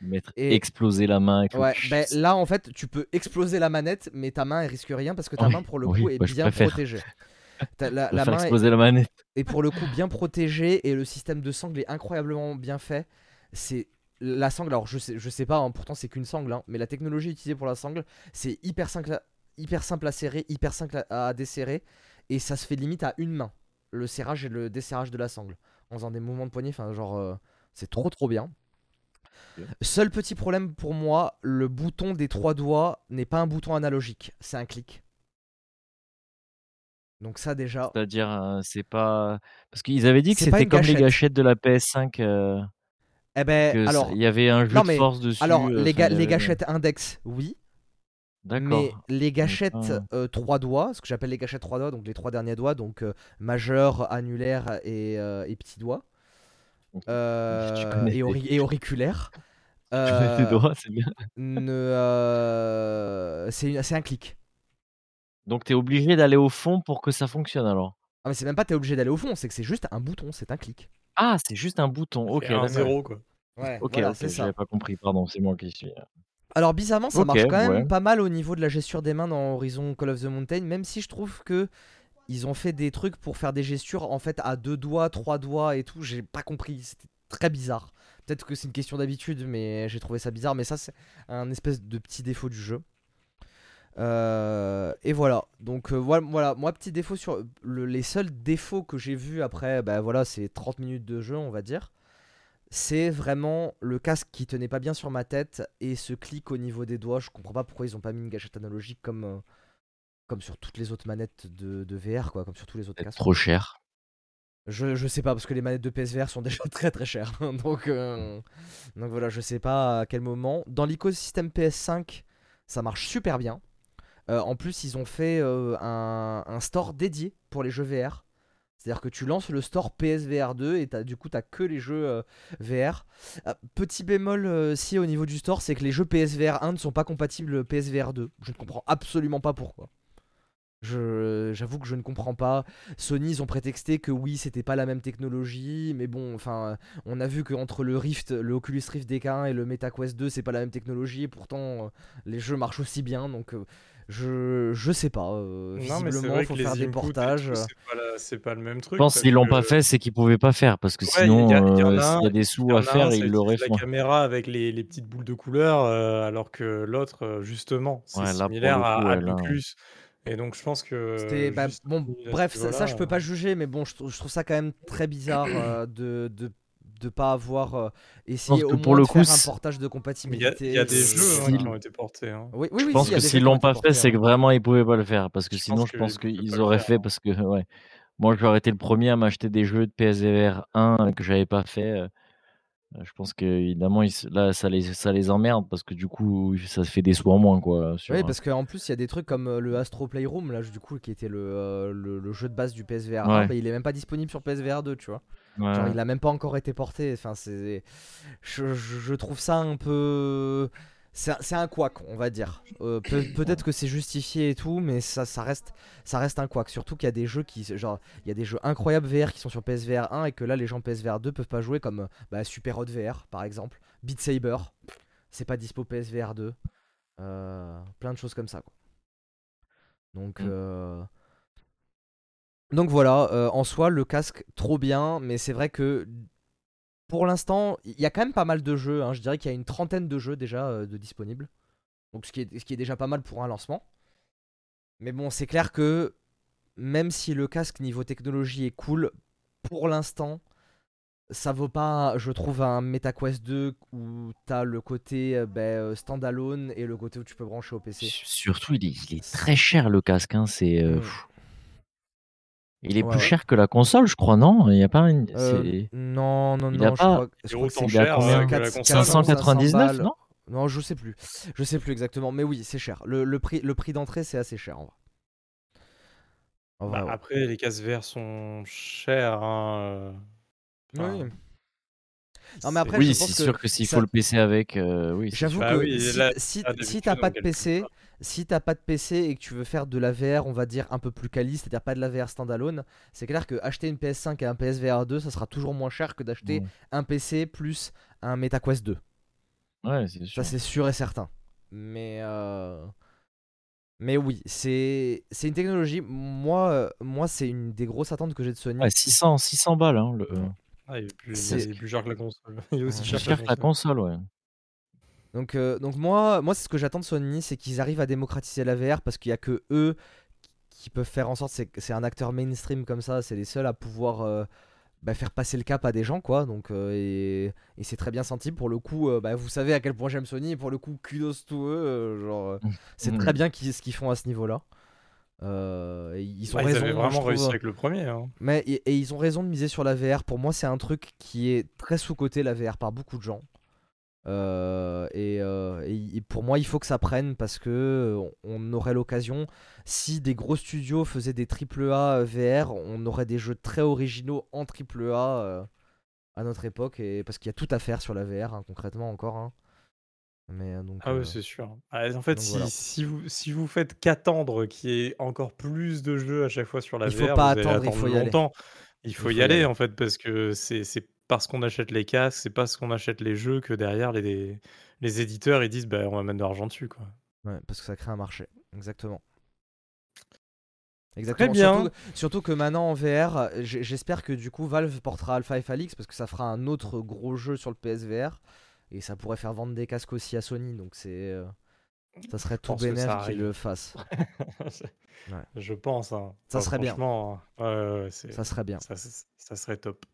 mettre exploser la main. ouais, ben, là en fait tu peux exploser la manette, mais ta main elle risque rien parce que ta main pour le coup est bien protégée. [laughs] la, main exploser la manette. Et pour le coup bien [laughs] protégée et le système de sangle est incroyablement bien fait. C'est la sangle, alors je sais, je sais pas, hein, pourtant c'est qu'une sangle, hein, mais la technologie utilisée pour la sangle, c'est hyper simple, hyper simple à serrer, hyper simple à, desserrer, et ça se fait limite à une main, le serrage et le desserrage de la sangle, en faisant des mouvements de poignet, enfin genre, euh, c'est trop trop bien. Seul petit problème pour moi, le bouton des trois doigts n'est pas un bouton analogique, c'est un clic. Donc ça déjà. C'est-à-dire, euh, c'est pas parce qu'ils avaient dit que c'était comme les gâchettes de la PS5. Euh, eh ben, alors, il y avait un jeu de force dessus. Alors, les, les gâchettes index, oui. D'accord. Mais les gâchettes euh, euh, trois doigts, ce que j'appelle les gâchettes trois doigts, donc les trois derniers doigts, donc euh, majeur, annulaire et, euh, et petit doigt, euh, connais et, tes- auri- et auriculaire, [laughs] tu connais tes euh, doigts, c'est euh, un clic. Donc t'es obligé d'aller au fond pour que ça fonctionne alors? Ah, mais c'est même pas t'es obligé d'aller au fond, c'est que c'est juste un bouton, c'est un clic. Ah, c'est juste un bouton. Ok, un zéro, quoi. Ouais, Ok, voilà, ok, c'est ça. j'avais pas compris. Pardon, c'est moi qui suis. Alors bizarrement, ça marche quand même pas mal au niveau de la gesture des mains dans Horizon Call of the Mountain, même si je trouve que ils ont fait des trucs pour faire des gestures en fait à deux doigts, trois doigts et tout. J'ai pas compris, c'était très bizarre. Peut-être que c'est une question d'habitude, mais j'ai trouvé ça bizarre. Mais ça, c'est un espèce de petit défaut du jeu. Euh, et voilà. Donc euh, voilà, voilà, moi petit défaut sur le- les seuls défauts que j'ai vus après, bah voilà, c'est 30 minutes de jeu, on va dire. C'est vraiment le casque qui tenait pas bien sur ma tête et ce clic au niveau des doigts. Je comprends pas pourquoi ils ont pas mis une gâchette analogique comme, euh, comme sur toutes les autres manettes de, de VR, quoi, comme sur tous les autres casques. trop cher. Je, je sais pas parce que les manettes de PSVR sont [laughs] déjà très très chères. [laughs] donc, euh, donc voilà, je sais pas à quel moment. Dans l'écosystème PS5, ça marche super bien. Euh, en plus, ils ont fait un, un store dédié pour les jeux VR. C'est-à-dire que tu lances le store PSVR 2 et du coup, t'as que les jeux euh, VR. Ah, petit bémol euh, si au niveau du store, c'est que les jeux PSVR 1 ne sont pas compatibles PSVR 2. Je ne comprends absolument pas pourquoi. J'avoue que je ne comprends pas. Sony, ils ont prétexté que oui, c'était pas la même technologie, mais bon, enfin, on a vu qu'entre le Rift, le Oculus Rift DK1 et le MetaQuest 2, c'est pas la même technologie, et pourtant euh, les jeux marchent aussi bien, donc euh, je, je sais pas. euh, Non, visiblement, il faut faire des portages. c'est pas pas le même truc. Je pense qu'ils l'ont pas fait, c'est qu'ils pouvaient pas faire parce que Ouais, sinon, y y euh, s'il y a des Il sous à faire, ils l'auraient fait. la caméra avec les, les petites boules de couleur, euh, alors que l'autre, euh, justement, c'est Ouais, similaire à, à ouais, l'Oculus. Et donc, je pense que. C'était bah, bon, bref, ça, ça, je peux pas juger, mais bon, je, trou- je trouve ça quand même très bizarre euh, de, de de pas avoir euh, essayé pour le de faire coup, un c'est- portage de il y compatibilité. il y a des euh, jeux hein, qui ont été portés. hein. Oui, oui, Je oui, pense si, y a que s'ils l'ont pas fait, c'est hein. que vraiment ils pouvaient pas le faire parce que Je sinon, pense je pense qu'ils auraient faire, fait hein. parce que ouais. Moi, j'aurais été le premier à m'acheter des jeux de PSVR 1 que j'avais pas fait. euh, Je pense que évidemment, ils se- là, ça les, ça les emmerde parce que du coup, ça fait des sous en moins quoi. Sur, Oui, parce qu'en plus, il y a des trucs comme euh, le Astro Playroom, là, du coup, qui était le, euh, le, le jeu de base du PSVR 1, Ouais. bah, il est même pas disponible sur PSVR 2, tu vois. Ouais. Genre, il a même pas encore été porté. Enfin, c'est. Je, trouve ça un peu. C'est un- un couac, on va dire. Euh, peut- [coughs] Peut-être que c'est justifié et tout, mais ça, ça, reste, ça reste un couac. Surtout qu'il y a des jeux qui. Genre, il y a des jeux incroyables VR qui sont sur PSVR 1 et que là, les gens PSVR 2 peuvent pas jouer, comme bah, Super Hot VR, par exemple. Beat Saber, c'est pas dispo PSVR 2. Euh, plein de choses comme ça, quoi. Donc. Mm. euh, donc voilà, euh, en soi, le casque, trop bien, mais c'est vrai que pour l'instant, il y a quand même pas mal de jeux. hein. Je dirais qu'il y a une trentaine de jeux déjà euh, de disponibles. Donc ce qui, est, ce qui est déjà pas mal pour un lancement. Mais bon, c'est clair que même si le casque niveau technologie est cool, pour l'instant, ça vaut pas, je trouve, un MetaQuest 2 où t'as le côté euh, ben, standalone et le côté où tu peux brancher au PC. Surtout, il est, il est très cher le casque. hein, C'est. euh, Mm. Il est Ouais, plus ouais. cher que la console, je crois, non? Il y a pas une. Euh, c'est- non, non, il non, a je pas- crois, je que autant c'est cher combien euh, que la 400, console. 599, 500 non? Non, je sais plus. Je sais plus exactement. Mais oui, c'est cher. Le, le prix, le prix d'entrée, c'est assez cher en vrai. En vrai, Bah, ouais. après, les cases verts sont chers. hein, euh, enfin, Oui. Non, mais après, Oui, je c'est que sûr que s'il ça- faut le PC avec, euh, oui. c'est J'avoue. Bah que oui, si, là, si, là, si d'habitude, t'as pas de PC, pas. Si t'as pas de PC et que tu veux faire de la VR, on va dire un peu plus quali, c'est-à-dire pas de la VR standalone, c'est clair que acheter une PS5 et un PSVR 2, ça sera toujours moins cher que d'acheter Ouais. un PC plus un MetaQuest 2. Ouais, c'est sûr. Ça, c'est sûr et certain. Mais, euh, mais oui, c'est c'est une technologie. Moi, euh, moi c'est une des grosses attentes que j'ai de Sony. Ouais, 600, 600 balles. Hein, le... Ah, il est plus, C'est- il est plus cher que la console. [laughs] Il est aussi cher C'est que la cher que la console. console, ouais. Donc, euh, donc moi, moi c'est ce que j'attends de Sony, c'est qu'ils arrivent à démocratiser la VR parce qu'il y a que eux qui peuvent faire en sorte, c'est c'est un acteur mainstream comme ça, c'est les seuls à pouvoir euh, bah, faire passer le cap à des gens, quoi. Donc, euh, et, et c'est très bien senti. Pour le coup, euh, bah, vous savez à quel point j'aime Sony, et pour le coup, kudos to eux. euh, genre, euh, c'est Mhm. très bien qu'ils- ce qu'ils font à ce niveau-là. Euh, et ils ont Ah, ils raison. avaient vraiment réussi avec le premier. hein. Mais et, et ils ont raison de miser sur la VR. Pour moi, c'est un truc qui est très sous-coté la VR par beaucoup de gens. Euh, et, euh, et pour moi, il faut que ça prenne parce que euh, on aurait l'occasion. Si des gros studios faisaient des AAA VR, on aurait des jeux très originaux en AAA à notre époque. Et parce qu'il y a tout à faire sur la VR, hein, concrètement encore. hein. Mais donc. Ah euh, oui, c'est sûr. Ah, en fait, si, voilà. si vous, si vous faites qu'attendre qu'il y ait encore plus de jeux à chaque fois sur la Il faut VR, pas vous allez attendre, il faut y aller. Il faut faut y y aller, aller. en fait, parce que c'est c'est parce qu'on achète les casques, c'est parce qu'on achète les jeux que derrière, les, les éditeurs, ils disent, bah, on va mettre de l'argent dessus, quoi. Ouais, parce que ça crée un marché. Exactement. Très Exactement. bien. Surtout, surtout que maintenant en VR, j'espère que du coup Valve portera Alpha et Falix parce que ça fera un autre gros jeu sur le PSVR et ça pourrait faire vendre des casques aussi à Sony. Donc c'est, euh, ça serait tout pense que ça bénéf qu'ils le fassent. [laughs] Je pense, hein. Ça Enfin, serait bien. ouais, c'est- Ça serait bien. ça serait top.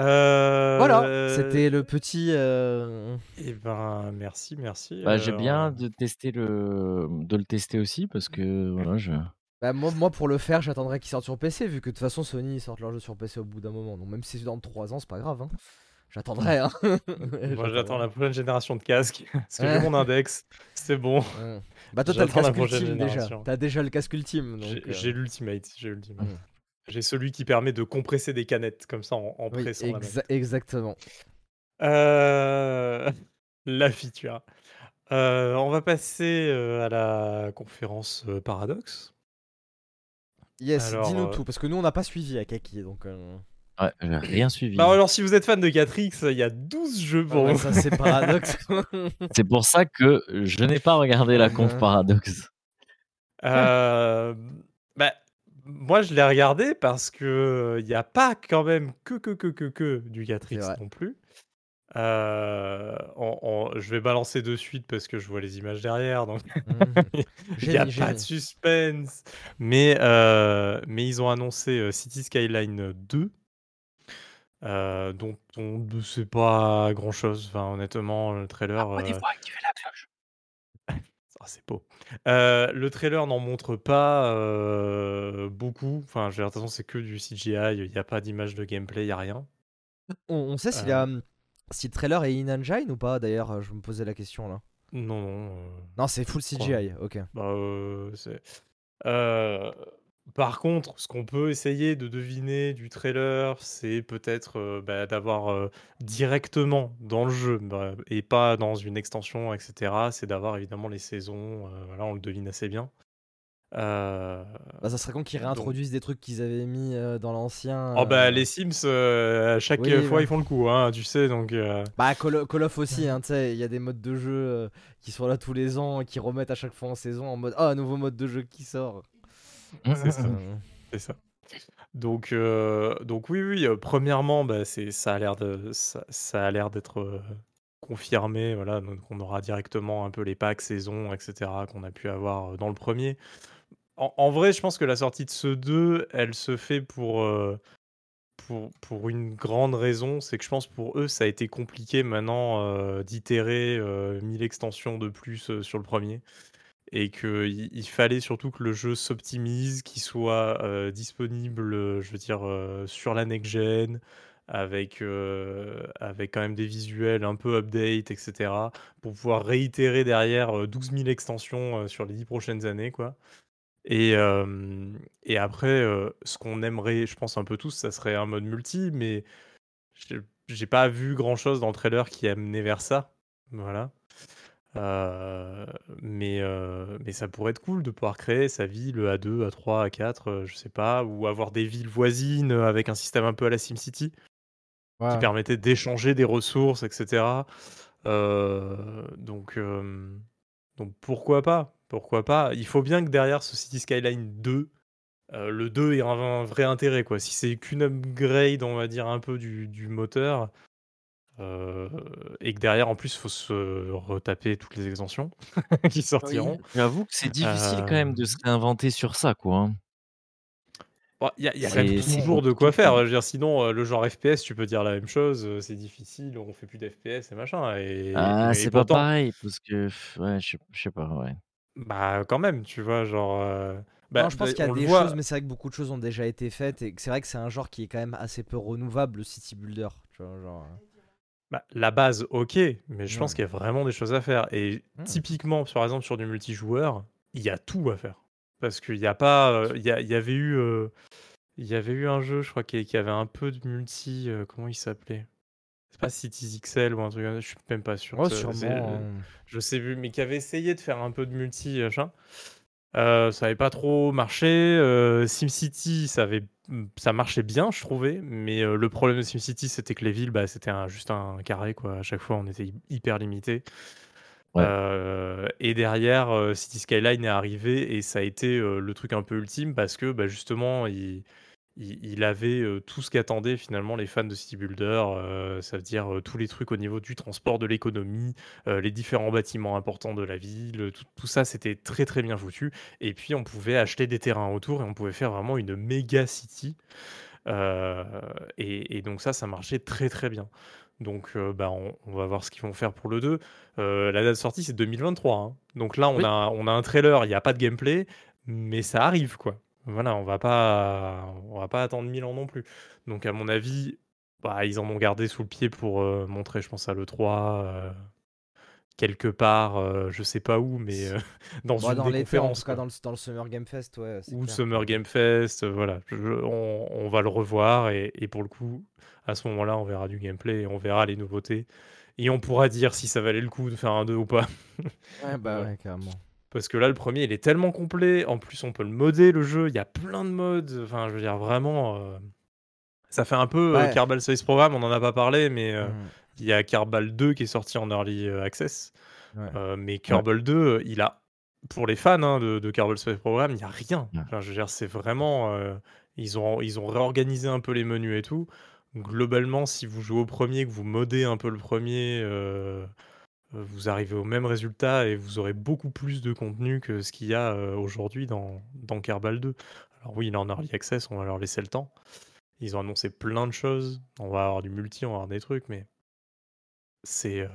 Euh, Voilà, c'était le petit. euh, Eh ben, merci, merci. Bah, j'ai euh, bien de tester le de le tester aussi parce que voilà, je Bah, moi, moi, pour le faire, j'attendrai qu'ils sortent sur PC, vu que de toute façon, Sony sortent leur jeu sur PC au bout d'un moment. Donc, même si c'est dans 3 ans, c'est pas grave. hein. J'attendrai. Hein. [laughs] Moi, j'attends la prochaine génération de casques. [laughs] Parce que j'ai mon index. C'est bon. Ouais. Bah, toi, t'as le casque ultime déjà. génération. T'as déjà le casque ultime. J'ai euh, j'ai l'ultimate. J'ai l'ultimate. J'ai celui qui permet de compresser des canettes comme ça en, en oui, pressant la exa- exactement. Euh, [laughs] La feature. Euh, on va passer euh, à la conférence euh, Paradox. Yes, dis-nous euh, tout, parce que nous, on n'a pas suivi à Kaki. Donc, euh, ouais, j'ai rien suivi. Bah alors, si vous êtes fan de 4X, il y a 12 jeux ah pour ouais, vous. ça, c'est [laughs] paradoxe. C'est pour ça que je n'ai pas regardé la [laughs] conf Uh-huh. Paradox. Euh, moi, je l'ai regardé parce que il n'y a pas quand même que, que, que, que, que du C'est 4X vrai. non plus. Euh, on- on- je vais balancer de suite parce que je vois les images derrière, donc Mhm. [laughs] il n'y a Génie, pas de suspense. Mais, euh, mais ils ont annoncé City Skyline 2, euh, dont on ne sait pas grand-chose. Enfin, honnêtement, le trailer... euh, la. Ah, c'est beau. Euh, le trailer n'en montre pas euh, beaucoup. Enfin, j'ai l'impression c'est que du CGI. Il n'y a pas d'image de gameplay, il n'y a rien. On, on sait s'il y Euh. a, si le trailer est in-engine ou pas, d'ailleurs, je me posais la question là. Non, non. Non, c'est full CGI, ok. bah, c'est- Euh, par contre, ce qu'on peut essayer de deviner du trailer, c'est peut-être euh, bah, d'avoir euh, directement dans le jeu bah, et pas dans une extension, etc. C'est d'avoir évidemment les saisons. euh, voilà, on le devine assez bien. Euh, Bah, ça serait con qu'ils Donc- réintroduisent des trucs qu'ils avaient mis euh, dans l'ancien. Oh bah euh, les Sims, euh, à chaque Oui, fois ouais. ils font le coup, hein, tu sais, donc... euh, Bah, Call, of- Call of aussi, hein, tu sais, il y a des modes de jeu euh, qui sont là tous les ans et qui remettent à chaque fois en saison en mode Ah, un nouveau mode de jeu qui sort. C'est ça. Euh, C'est ça. Donc, euh, donc oui, oui. euh, premièrement, bah, c'est, ça a l'air de, ça, ça a l'air d'être euh, confirmé. Voilà, donc on aura directement un peu les packs saison, etc. qu'on a pu avoir dans le premier. En, en vrai, je pense que la sortie de ce 2, elle se fait pour, pour, pour une grande raison, c'est que je pense pour eux, ça a été compliqué maintenant euh, d'itérer euh, 1000 extensions de plus euh, sur le premier. Et qu'il il fallait surtout que le jeu s'optimise, qu'il soit euh, disponible, euh, je veux dire, euh, sur la next-gen, avec, avec quand même des visuels un peu update, etc. Pour pouvoir réitérer derrière euh, 12 000 extensions sur les 10 prochaines années, quoi. Et, et après, ce qu'on aimerait, je pense un peu tous, ça serait un mode multi, mais j'ai pas vu grand-chose dans le trailer qui amenait vers ça. Voilà. Euh, mais, euh, mais ça pourrait être cool de pouvoir créer sa ville A2, A3, A4, euh, je sais pas, ou avoir des villes voisines avec un système un peu à la SimCity qui ouais. permettait d'échanger des ressources, etc. Donc, donc pourquoi pas Pourquoi pas Il faut bien que derrière ce City Skyline 2, euh, le 2 ait un, un vrai intérêt. Quoi. Si c'est qu'une upgrade, on va dire, un peu du, du moteur, euh, et que derrière, en plus, il faut se retaper toutes les extensions [laughs] qui sortiront. J'avoue que c'est difficile quand même de Euh, se réinventer sur ça, quoi. hein. Bon, Il y a, il y a quand C'est- même c'est toujours de quoi faire. Je veux dire, sinon, euh, le genre FPS, tu peux dire la même chose, c'est difficile, on fait plus d'FPS et machin. Et, Ah, et c'est pas pourtant, pareil parce que ouais, je sais- je sais pas, ouais. bah quand même, tu vois, genre. euh, bah, non, je pense bah, qu'il y a des voit- choses, mais c'est vrai que beaucoup de choses ont déjà été faites et c'est vrai que c'est un genre qui est quand même assez peu renouvelable, le city builder. Tu vois, genre, euh. Bah, la base, OK, mais je pense Ouais. qu'il y a vraiment des choses à faire et Mmh. typiquement, par exemple, sur du multijoueur, il y a tout à faire. Parce qu'il y a pas, heu, il y a il y avait eu, il y avait eu un jeu, je crois, qui qui avait un peu de multi, heu, comment il s'appelait? C'est pas Cities XL ou un truc comme ça, je suis même pas sûr. Oh, c'est sûrement. hein. je sais plus, mais qui avait essayé de faire un peu de multi, machin. Heu, ça avait pas trop marché, SimCity, ça avait ça marchait bien, je trouvais, mais heu, le problème de SimCity, c'était que les villes, bah, c'était un juste un carré, quoi. À chaque fois, on était hy hyper limité. Ouais. Heu et derrière, heu, City Skyline est arrivé et ça a été, le truc un peu ultime parce que, bah, justement, il il il avait, tout ce qu'attendaient finalement les fans de City Builder, ça veut dire, tous les trucs au niveau du transport, de l'économie, les différents bâtiments importants de la ville, tout tout ça, c'était très, très bien foutu et puis on pouvait acheter des terrains autour et on pouvait faire vraiment une méga city, et et donc ça, ça marchait très, très bien. Donc bah, on on va voir ce qu'ils vont faire pour le 2. Heu, la date de sortie, c'est 2023, hein. Donc là, on Oui. a on a un trailer, il y a pas de gameplay, mais ça arrive, quoi. Voilà, on va pas on va pas attendre 1000 ans non plus. Donc à mon avis, bah, ils en ont gardé sous le pied pour, heu, montrer, je pense, à l'E3, heu, quelque part, heu, je sais pas où, mais heu, [laughs] dans Bah, une dans des l'été, en tout conférences, cas, dans le, dans le Summer Game Fest, ouais, Ou clair. Summer Game Fest, voilà. Je on on va le revoir et et pour le coup, à ce moment-là, on verra du gameplay et on verra les nouveautés et on pourra dire si ça valait le coup de faire un 2 ou pas. Ouais, bah Voilà. ouais, carrément. Parce que là, le premier il est tellement complet. En plus, on peut le modder, le jeu. Il y a plein de modes. Enfin, je veux dire, vraiment, heu, ça fait un peu, heu, Ouais. Kerbal Space Program, on en a pas parlé, mais heu, Mhm. il y a Kerbal 2 qui est sorti en early, access. Ouais. Mais Ouais. Kerbal 2, heu, il a pour les fans, hein, de de Kerbal Space Program, il y a rien. Enfin, je veux dire, c'est vraiment, ils ont ils ont réorganisé un peu les menus et tout. Globalement, si vous jouez au premier, que vous modez un peu le premier, vous arrivez au même résultat et vous aurez beaucoup plus de contenu que ce qu'il y a, heu, aujourd'hui dans dans Kerbal 2. Alors oui, il est en early access, on va leur laisser le temps. Ils ont annoncé plein de choses. On va avoir du multi, on va avoir des trucs, mais c'est,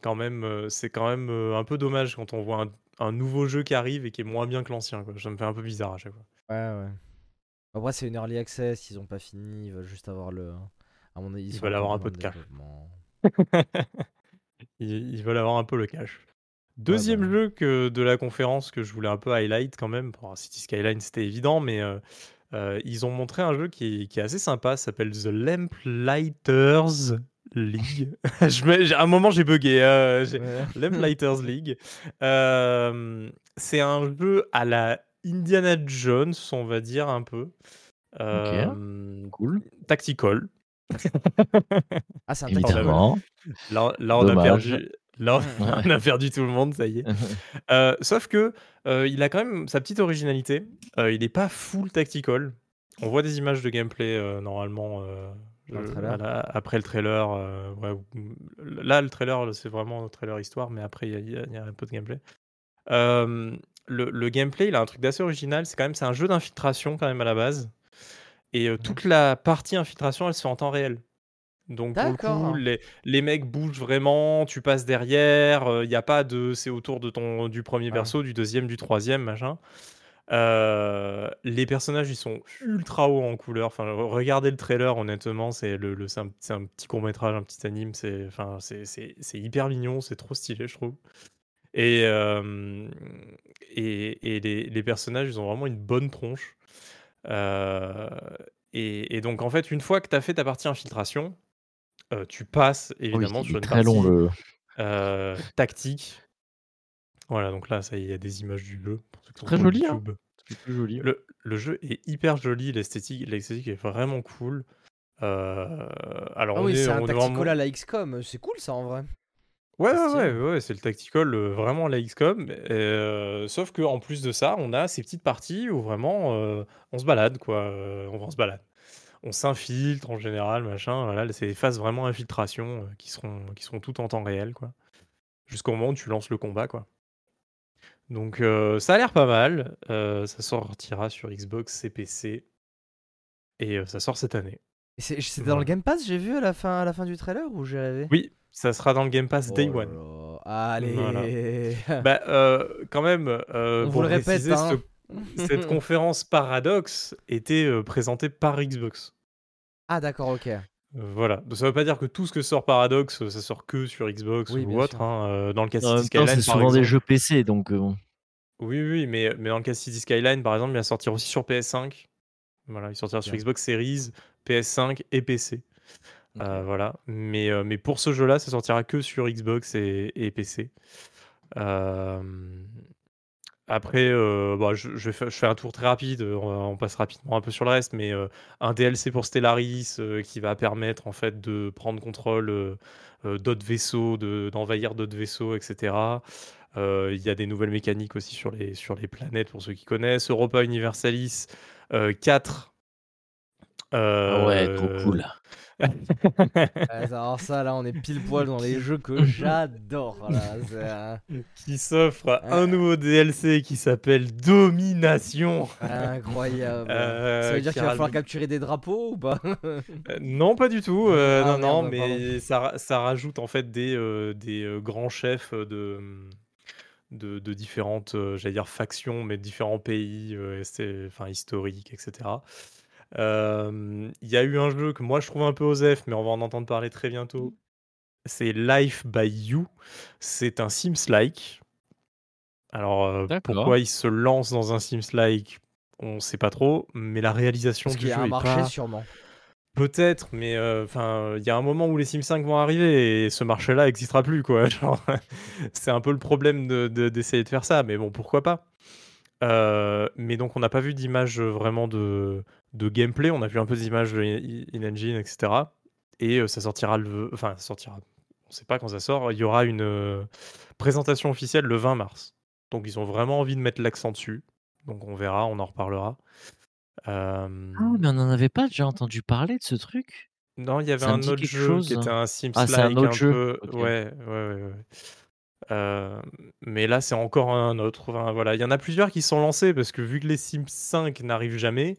quand même, heu, c'est quand même, heu, un peu dommage quand on voit un un nouveau jeu qui arrive et qui est moins bien que l'ancien. Ça me fait un peu bizarre à chaque fois. Ouais, ouais. Après, c'est une early access, ils ont pas fini, ils veulent juste avoir le. À mon avis, ils, veulent avoir un peu de cash. [laughs] Ils ils veulent avoir un peu le cash. bah Deuxième ouais. jeu que de la conférence que je voulais un peu highlight quand même, bon City Skyline c'était évident, mais heu heu, ils ont montré un jeu qui est qui est assez sympa, s'appelle The Lamplighters League. [laughs] Je me j'ai à un moment j'ai buggé, heu, j'ai Ouais. [laughs] Lamplighters League. Hem, c'est un jeu à la Indiana Jones, on va dire un peu. OK. Hem, Cool. tactical. Ah, c'est. Évidemment. là là on a perdu là [laughs] on a perdu tout le monde, ça y est. Heu, [laughs] sauf que, heu, il a quand même sa petite originalité. Heu, il est pas full tactical. On voit des images de gameplay, normalement, le à la après le trailer, ouais, là, le trailer, c'est vraiment un trailer histoire, mais après il y a y y un peu de gameplay. Le le gameplay, il a un truc d'assez original, c'est quand même c'est un jeu d'infiltration quand même à la base et heu, Mhm. toute la partie infiltration, elle se fait en temps réel. Donc pour le coup, les les mecs bougent vraiment, tu passes derrière, il y a pas de c'est autour de ton du premier Ouais. perso, du deuxième, du troisième, machin. Heu, les personnages, ils sont ultra hauts en couleur. Enfin, re regardez le trailer, honnêtement, c'est le le c'est un un petit court métrage, un petit anime, c'est enfin, c'est hyper mignon, c'est trop stylé, je trouve et hem et et les les personnages, ils ont vraiment une bonne tronche. Heu et et donc en fait, une fois que tu as fait ta partie infiltration, Heu, tu passes évidemment sur une très long partie, le heu, tactique. Voilà, donc là, ça y est, il y a des images du jeu très joli, hein. Joli. Le le jeu est hyper joli, l'esthétique l'esthétique est vraiment cool. Heu, alors Ah on oui, est c'est un tactical à la XCOM. C'est cool ça en vrai. Ouais, ouais, ouais, c'est le tactical, heu, vraiment la XCOM, heu, sauf qu'en plus de ça, on a ces petites parties où vraiment, heu, on se balade quoi, on se balade. On s'infiltre en général, machin, voilà, c'est des phases vraiment infiltration, qui seront qui seront toutes en temps réel, quoi. Jusqu'au moment où tu lances le combat, quoi. Donc ça a l'air pas mal, ça sortira sur Xbox et PC et ça sort cette année. Et c'est- C'était dans le Voilà. Game Pass, j'ai vu à la fin, à la fin du trailer ou j'ai rêvé? Oui, ça sera dans le Game Pass Day Oh One. là. Voilà. Allez. [laughs] Bah, heu, quand même, heu, On vous pour le répète, préciser, ce hein. cette [laughs] conférence Paradox était, heu, présentée par Xbox. ah d'accord, ok. Euh, voilà. Donc ça veut pas dire que tout ce que sort Paradox, euh, ça sort que sur Xbox Oui, ou autre. hein. Euh, Dans le cas de Skyline, c'est souvent des jeux PC, donc euh, bon. Oui, oui, mais, mais dans le cas de City Skyline, par exemple, il va sortir aussi sur PS5. Voilà, il sortira sur. Xbox Series, PS5 et PC. Euh, voilà. Mais, euh, mais pour ce jeu-là, ça sortira que sur Xbox et, et PC. Euh, Après, euh, bah, je, je, fais, je fais un tour très rapide, on, on passe rapidement un peu sur le reste, mais euh, un DLC pour Stellaris euh, qui va permettre en fait de prendre contrôle euh, euh, d'autres vaisseaux, de- d'envahir d'autres vaisseaux, etc. Euh, Il y a des nouvelles mécaniques aussi sur les, sur les planètes pour ceux qui connaissent. Europa Universalis euh, 4. Ah ouais, trop euh, cool. [laughs] Alors ça, là, on est pile poil dans les jeux que [laughs] j'adore. Euh, qui s'offre un nouveau DLC qui s'appelle Domination. incroyable. Euh, ça veut dire qui qu'il va falloir capturer des drapeaux ou pas? Euh, non, pas du tout. euh, Ah, non, non, mais ça, ça rajoute en fait des, euh, des grands chefs de, de, de différentes, euh, j'allais dire factions, mais de différents pays, euh, c'est- enfin historiques, etc. Il y a eu un jeu que moi je trouve un peu osef, mais on va en entendre parler très bientôt. C'est Life by You. C'est un Sims-like. Alors, euh, pourquoi il se lance dans un Sims-like On sait pas trop, mais la réalisation Parce du qu'il y jeu a un est marché, pas... sûrement. Peut-être, mais euh, enfin, il y a un moment où les Sims 5 vont arriver et ce marché-là n'existera plus, quoi. [laughs] C'est un peu le problème de- de- d'essayer de, faire ça, mais bon, pourquoi pas. Euh, mais donc, on n'a pas vu d'image vraiment de, de gameplay, on a vu un peu d'images in-engine, etc. Et euh, ça sortira le. Enfin, ça sortira. On sait pas quand ça sort. Il y aura une euh, présentation officielle le 20 mars. Donc, ils ont vraiment envie de mettre l'accent dessus. Donc, on verra, on en reparlera. Euh, Ah, mais on n'en avait pas déjà entendu parler de ce truc non, il y avait Ça un autre jeu qui était un Sims-like Ah, c'est un autre un jeu. peu. Ouais, ouais, ouais. ouais. Euh, mais là, c'est encore un autre. Enfin, voilà, il y en a plusieurs qui sont lancés parce que vu que les Sims 5 n'arrivent jamais,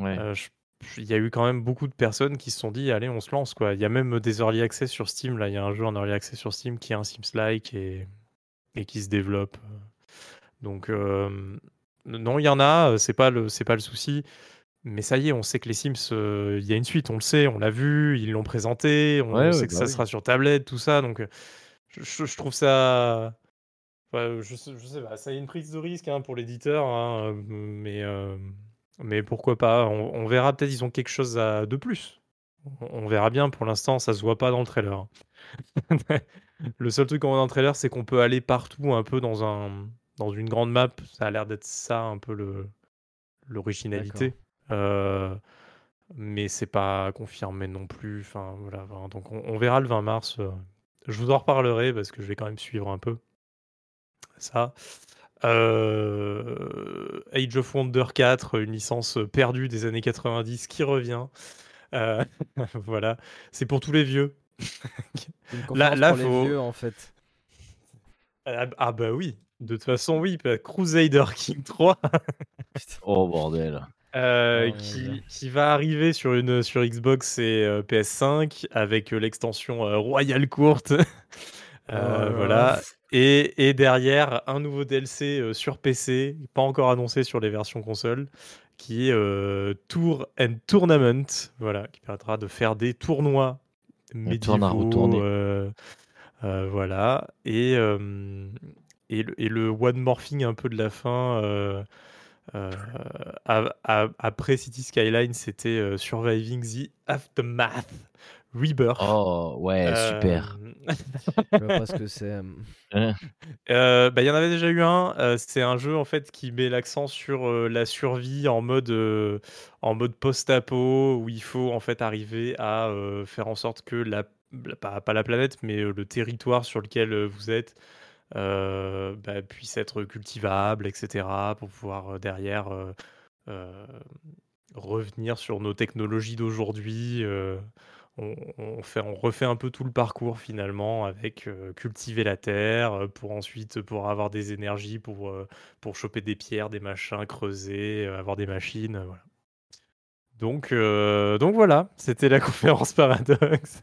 Ouais. euh, je- il y a eu quand même beaucoup de personnes qui se sont dit, allez, on se lance quoi. Il y a même des early access sur Steam. Là, il y a un jeu en early access sur Steam qui est un Sims-like et, et qui se développe. Donc, euh, non, il y en a. C'est pas le, c'est pas le souci. Mais ça y est, on sait que les Sims, euh, il y a une suite, on le sait, on l'a vu, ils l'ont présenté, on Ouais, sait que bah ça oui. sera sur tablette, tout ça, donc euh, je, trouve ça... enfin, je, sais, je sais pas, ça y est une prise de risque hein, pour l'éditeur, hein, euh, mais, euh, mais pourquoi pas, on, on verra peut-être ils ont quelque chose à- de plus. On, on verra bien, pour l'instant ça se voit pas dans le trailer. [laughs] le seul truc qu'on voit dans le trailer, c'est qu'on peut aller partout un peu dans, un, dans une grande map, ça a l'air d'être ça un peu le l'originalité. Euh, mais c'est pas confirmé non plus. Enfin, voilà, donc on, on verra le 20 mars. euh. Je vous en reparlerai parce que je vais quand même suivre un peu ça. Euh, Age of Wonder 4, une licence perdue des années 90 qui revient. Euh, [laughs] voilà, c'est pour tous les vieux. [laughs] Une Là- là, pour les faut- vieux, en fait. Ah, ah bah oui, de toute façon oui, bah, Crusader [laughs] King 3 Putain. Oh bordel. Euh, Oh, mon qui, qui va arriver sur, une, sur Xbox et euh, PS5 avec euh, l'extension euh, Royal Court. Euh, Oh là là. voilà. Et, et derrière, un nouveau DLC euh, sur PC, pas encore annoncé sur les versions console, qui est euh, Tour and Tournament, voilà, qui permettra de faire des tournois tourne médiévaux. retourner. euh, euh, voilà. Et, et, le, et le one morphing un peu de la fin. après City Skyline, c'était Surviving the Aftermath Rebirth. Oh ouais, super. Je vois pas ce que c'est. Hein euh, bah, il y en avait déjà eu un. euh, c'est un jeu en fait qui met l'accent sur euh, la survie en mode euh, en mode post-apo où il faut en fait arriver à euh, faire en sorte que la, la- pas, pas la planète mais euh, le territoire sur lequel euh, vous êtes euh, bah, puisse être cultivable, etc. pour pouvoir euh, derrière euh, euh, revenir sur nos technologies d'aujourd'hui. Euh, on, on fait, on refait un peu tout le parcours finalement avec euh, cultiver la terre euh, pour ensuite pour avoir des énergies pour, euh, pour choper des pierres, des machins, creuser, euh, avoir des machines. euh. Donc, euh, donc voilà, c'était la [laughs] conférence Paradox.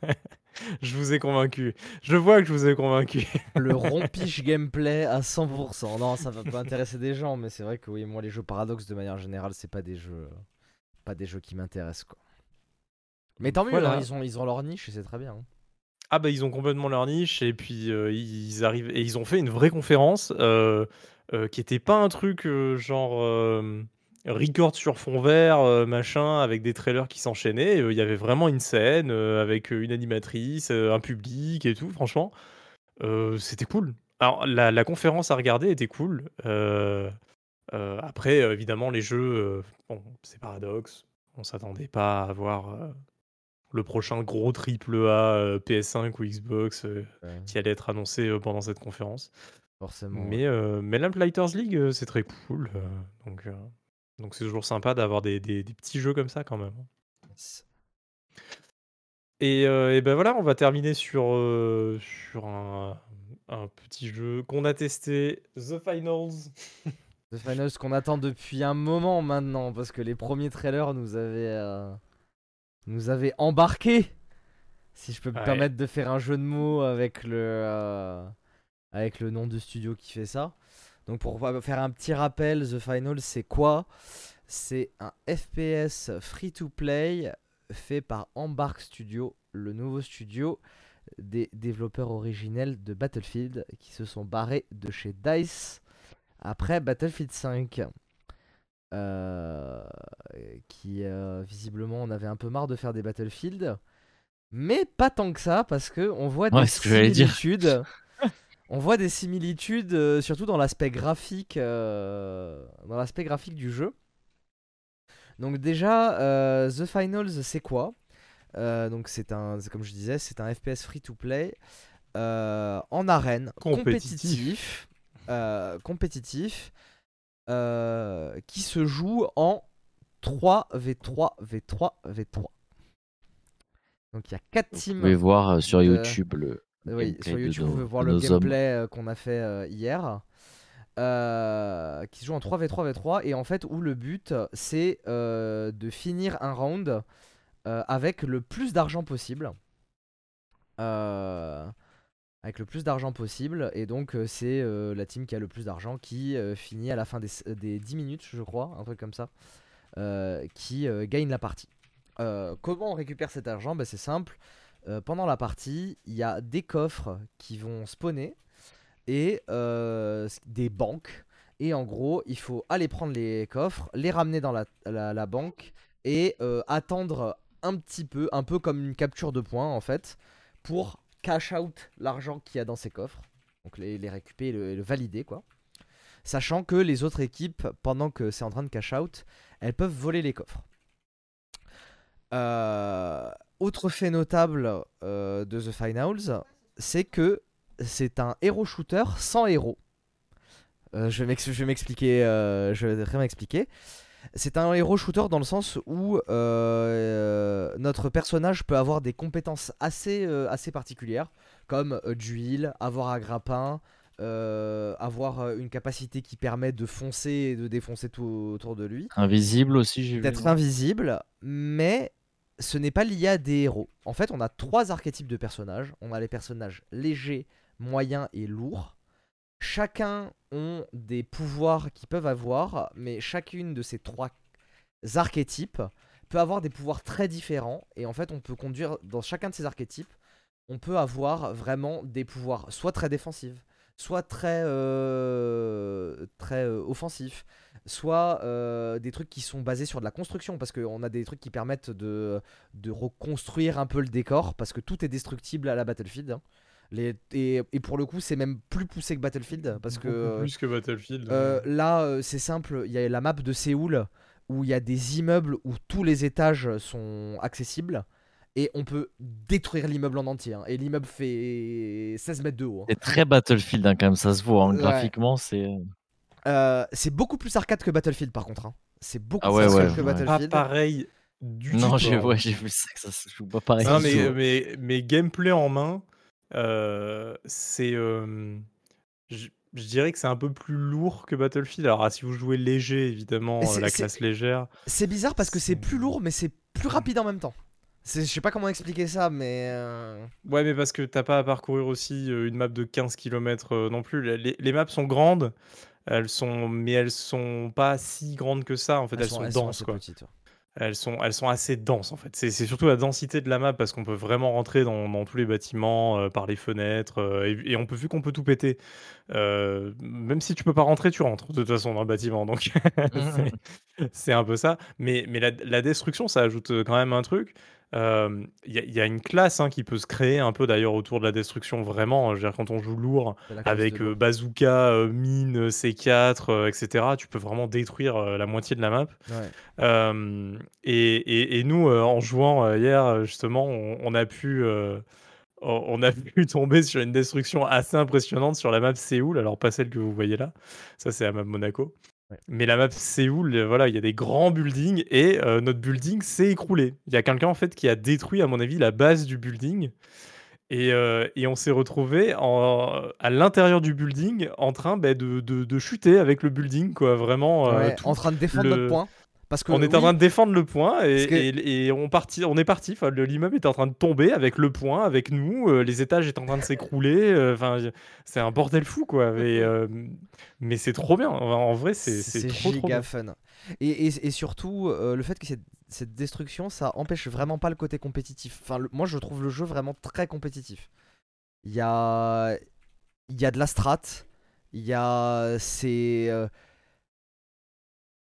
je vous ai convaincu. Je vois que je vous ai convaincu. [laughs] Le rompiche gameplay à 100%. Non, ça va pas intéresser des gens, mais c'est vrai que oui, moi les jeux paradoxes de manière générale, c'est pas des jeux, pas des jeux qui m'intéressent quoi. Mais tant mieux, Voilà. hein, ils, ont, ils ont leur niche et c'est très bien. hein. Ah bah ils ont complètement leur niche et puis euh, ils arrivent et ils ont fait une vraie conférence euh, euh, qui était pas un truc genre record sur fond vert machin avec des trailers qui s'enchaînaient. Il y avait vraiment une scène avec une animatrice, un public et tout. Franchement, c'était cool. Alors la, la conférence à regarder était cool. Après évidemment les jeux, bon c'est paradoxe. On s'attendait pas à avoir le prochain gros triple A euh, PS5 ou Xbox euh, Ouais, qui allait être annoncé euh, pendant cette conférence. forcément. Mais, mais League, c'est très cool. donc donc c'est toujours sympa d'avoir des, des- des petits jeux comme ça quand même. Et, euh, et ben voilà, on va terminer sur, sur un, un petit jeu qu'on a testé, The Finals. [laughs] The Finals qu'on attend depuis un moment maintenant parce que les premiers trailers nous avaient nous avaient embarqué si je peux me Ouais. permettre de faire un jeu de mots avec le euh, avec le nom du studio qui fait ça. Donc pour faire un petit rappel, The Finals c'est quoi? C'est un FPS free to play fait par Embark Studio, le nouveau studio des développeurs originels de Battlefield qui se sont barrés de chez DICE après Battlefield 5. euh, qui euh, visiblement on avait un peu marre de faire des Battlefield, mais pas tant que ça parce que on voit Ouais, des dire. similitudes. [laughs] on voit des similitudes euh, surtout dans l'aspect graphique, euh, dans l'aspect graphique du jeu. Donc déjà, euh, The Finals, c'est quoi? Euh, Donc c'est un, comme je disais, c'est un FPS free to play euh, en arène, Compétitif. compétitif, euh, compétitif, euh, qui se joue en 3 v3 v3 v3. Donc il y a 4 Vous teams. pouvez voir euh, sur de- YouTube le. Oui, gameplay sur YouTube, nos- vous pouvez voir le gameplay euh, qu'on a fait euh, hier. euh, qui se joue en 3v3 v3 et en fait où le but c'est euh, de finir un round euh, avec le plus d'argent possible. Euh, avec le plus d'argent possible et donc euh, c'est euh, la team qui a le plus d'argent qui euh, finit à la fin des, des 10 minutes je crois, un truc comme ça, euh, qui euh, gagne la partie. Euh, comment on récupère cet argent Bah, C'est simple. Euh, pendant la partie, il y a des coffres qui vont spawner et euh, des banques. Et en gros, il faut aller prendre les coffres, les ramener dans la, banque et euh, attendre un petit peu, un peu comme une capture de points en fait, pour cash out l'argent qu'il y a dans ces coffres. Donc les, récupérer et le, le valider quoi. Sachant que les autres équipes, pendant que c'est en train de cash out, elles peuvent voler les coffres. Euh, autre fait notable euh, de The Finals, c'est que c'est un héros shooter sans héros. Euh, je vais m'expliquer. je vais très m'expliquer. C'est un héros shooter dans le sens où notre personnage peut avoir des compétences assez, assez particulières, comme du heal, avoir un grappin, euh, avoir euh, une capacité qui permet de foncer et de défoncer tout autour de lui Invisible aussi, j'ai vu. d'être invisible, mais ce n'est pas lié à des héros. En fait, on a trois archétypes de personnages. On a les personnages légers, moyens et lourds. Chacun ont des pouvoirs qu'ils peuvent avoir, mais chacune de ces trois archétypes peut avoir des pouvoirs très différents. Et en fait, on peut conduire dans chacun de ces archétypes, on peut avoir vraiment des pouvoirs soit très défensifs, soit très, euh, très euh, offensifs, soit euh, des trucs qui sont basés sur de la construction, parce qu'on a des trucs qui permettent de, de reconstruire un peu le décor, parce que tout est destructible à la Battlefield. hein. Les, et, et pour le coup, c'est même plus poussé que Battlefield, parce que... Plus que Battlefield. Euh, là, c'est simple, il y a la map de Séoul où il y a des immeubles où tous les étages sont accessibles et on peut détruire l'immeuble en entier. hein. Et l'immeuble fait 16 mètres de haut. hein. C'est très Battlefield hein, quand même, ça se voit. hein, Ouais. Graphiquement, c'est. Euh, c'est beaucoup plus arcade que Battlefield par contre. hein. C'est beaucoup Ah plus arcade ouais, que ouais. pas Battlefield. pareil du tout. Non, j'ai vu ça, que ça se joue pas pareil. Non, du mais, tout. mais, mais gameplay en main, euh, c'est. euh, je je dirais que c'est un peu plus lourd que Battlefield. Alors, ah, si vous jouez léger, évidemment, euh, la classe légère. C'est bizarre parce que C'est- plus lourd mais c'est plus rapide en même temps. Je sais pas comment expliquer ça mais... euh, Ouais, mais parce que t'as pas à parcourir aussi euh, une map de 15 km non plus. Les, les maps sont grandes, elles sont, mais elles sont pas si grandes que ça. En fait, elles, sont, elles denses, quoi. petites, ouais. elles sont elles sont assez denses, en fait. C'est c'est surtout la densité de la map parce qu'on peut vraiment rentrer dans dans tous les bâtiments, par les fenêtres, et et on peut vu qu'on peut tout péter. Même si tu peux pas rentrer, tu rentres de toute façon dans le bâtiment donc [laughs] c'est c'est un peu ça. Mais mais la la destruction, ça ajoute, quand même un truc. Il y a il y a une classe, hein, qui peut se créer un peu d'ailleurs autour de la destruction vraiment, je veux dire quand on joue lourd C'est la classe de avec, l'eau. bazooka, heu, mine, heu, C4, heu, et cetera, tu peux vraiment détruire, heu, la moitié de la map. Ouais. Et et et nous, heu, en jouant, hier, justement, on on a pu, on a pu [laughs] tomber sur une destruction assez impressionnante sur la map Séoul, alors pas celle que vous voyez là, ça c'est la map Monaco. Ouais. Mais la map Séoul, voilà, il y a des grands buildings et heu, notre building s'est écroulé. Il y a quelqu'un en fait qui a détruit à mon avis la base du building et et on s'est retrouvé en à l'intérieur du building en train, beh, de de de chuter avec le building quoi, vraiment, Ouais, tout en train de défendre notre point. Parce que on était en train de défendre le point et que- et et on parti on est parti, enfin l'immeuble était en train de tomber avec le point, avec nous, heu, les étages étaient en train de s'écrouler, enfin, y c'est un bordel fou quoi, [laughs] mais hem, mais c'est trop bien. En vrai, c'est trop, giga bien. fun. Et, surtout, euh, le fait que cette, cette destruction, ça empêche vraiment pas le côté compétitif. Enfin, le- moi, je trouve le jeu vraiment très compétitif. Il y a, il y a de la strat, il y a. C'est.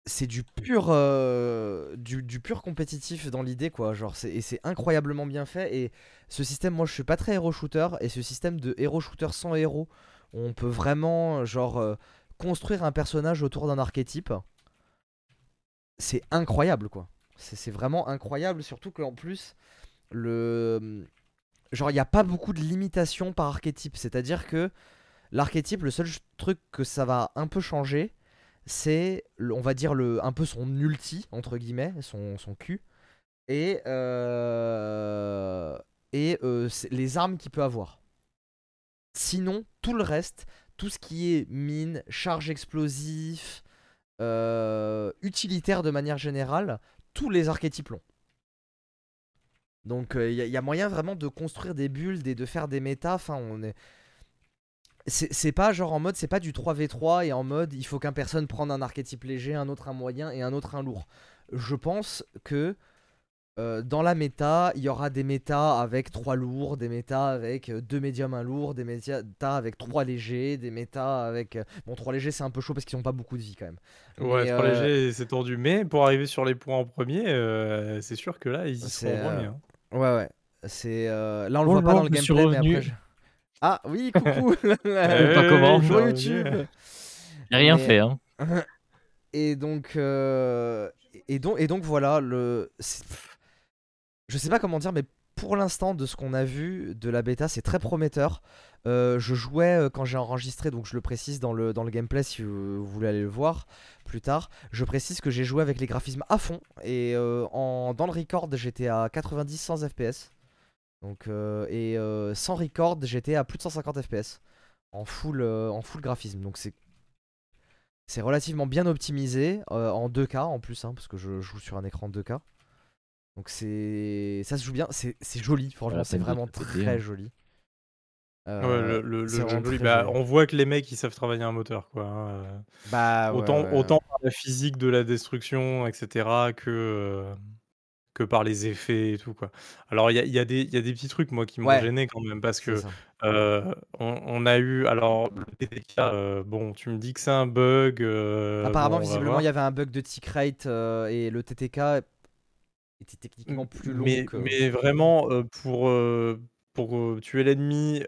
C'est du pur, euh, du, pur compétitif dans l'idée, quoi. Genre, c'est, c'est incroyablement bien fait. Et ce système, moi, je suis pas très hero shooter. Et ce système de hero shooter sans héros, on peut vraiment, genre, euh, construire un personnage autour d'un archétype, c'est incroyable, quoi. C'est, c'est vraiment incroyable. Surtout qu'en plus, le. Genre, il n'y a pas beaucoup de limitations par archétype. C'est-à-dire que l'archétype, le seul truc que ça va un peu changer, c'est, on va dire, le, un peu son ulti, entre guillemets, son, son Q, et, euh, et euh, les armes qu'il peut avoir. Sinon, tout le reste, tout ce qui est mine, charge explosif, euh, utilitaire de manière générale, tous les archétypes l'ont. Donc il y, a- y a moyen vraiment de construire des builds et de faire des méta. Enfin, on est. C'est c'est pas genre en mode, c'est pas du 3v3 et en mode il faut qu'un personne prenne un archétype léger, un autre un moyen et un autre un lourd. Je pense que euh, dans la méta, il y aura des méta avec 3 lourds, des méta avec 2 médiums, 1 lourd, des méta avec 3 légers, des méta avec. euh, Bon, 3 légers c'est un peu chaud parce qu'ils ont pas beaucoup de vie quand même. Ouais, Mais, trop euh, léger, c'est tendu. Mais pour arriver sur les points en premier, c'est sûr que là, ils y C'est, seront en premier, euh, hein. Ouais, ouais. C'est. euh, Là, on le voit pas dans le gameplay, mais après. je- Ah oui, coucou Euh. Bonjour je YouTube J'ai rien Mais- fait, hein. [laughs] Et donc, euh, et donc, et donc voilà, le. Je sais pas comment dire, mais pour l'instant, de ce qu'on a vu de la bêta, c'est très prometteur. Euh, je jouais euh, quand j'ai enregistré, donc je le précise dans le, dans le gameplay si vous, vous voulez aller le voir plus tard. Je précise que j'ai joué avec les graphismes à fond et euh, en, dans le record, j'étais à 90 100 FPS. Donc, euh, et euh, sans record, j'étais à plus de 150 FPS en full, euh, en full graphisme. Donc c'est c'est relativement bien optimisé euh, en 2K en plus, hein, parce que je joue sur un écran 2K. Donc c'est ça se joue bien, c'est c'est joli, franchement c'est vraiment très hein. joli. Ouais, Euh, le le le c'est jeu vraiment joli, bah, joli. on voit que les mecs, ils savent travailler un moteur, quoi, hein, Bah autant ouais. autant par la physique de la destruction et cetera que, que par les effets et tout, quoi. Alors il y a y a des il y a des petits trucs, moi, qui m'ont Ouais, gêné quand même parce que, heu, on on a eu alors le TTK, heu, bon, tu me dis que c'est un bug, heu, Apparemment bon, visiblement il y avait un bug de tick rate euh, et le TTK était techniquement plus long mais que mais vraiment, pour, pour, tuer l'ennemi,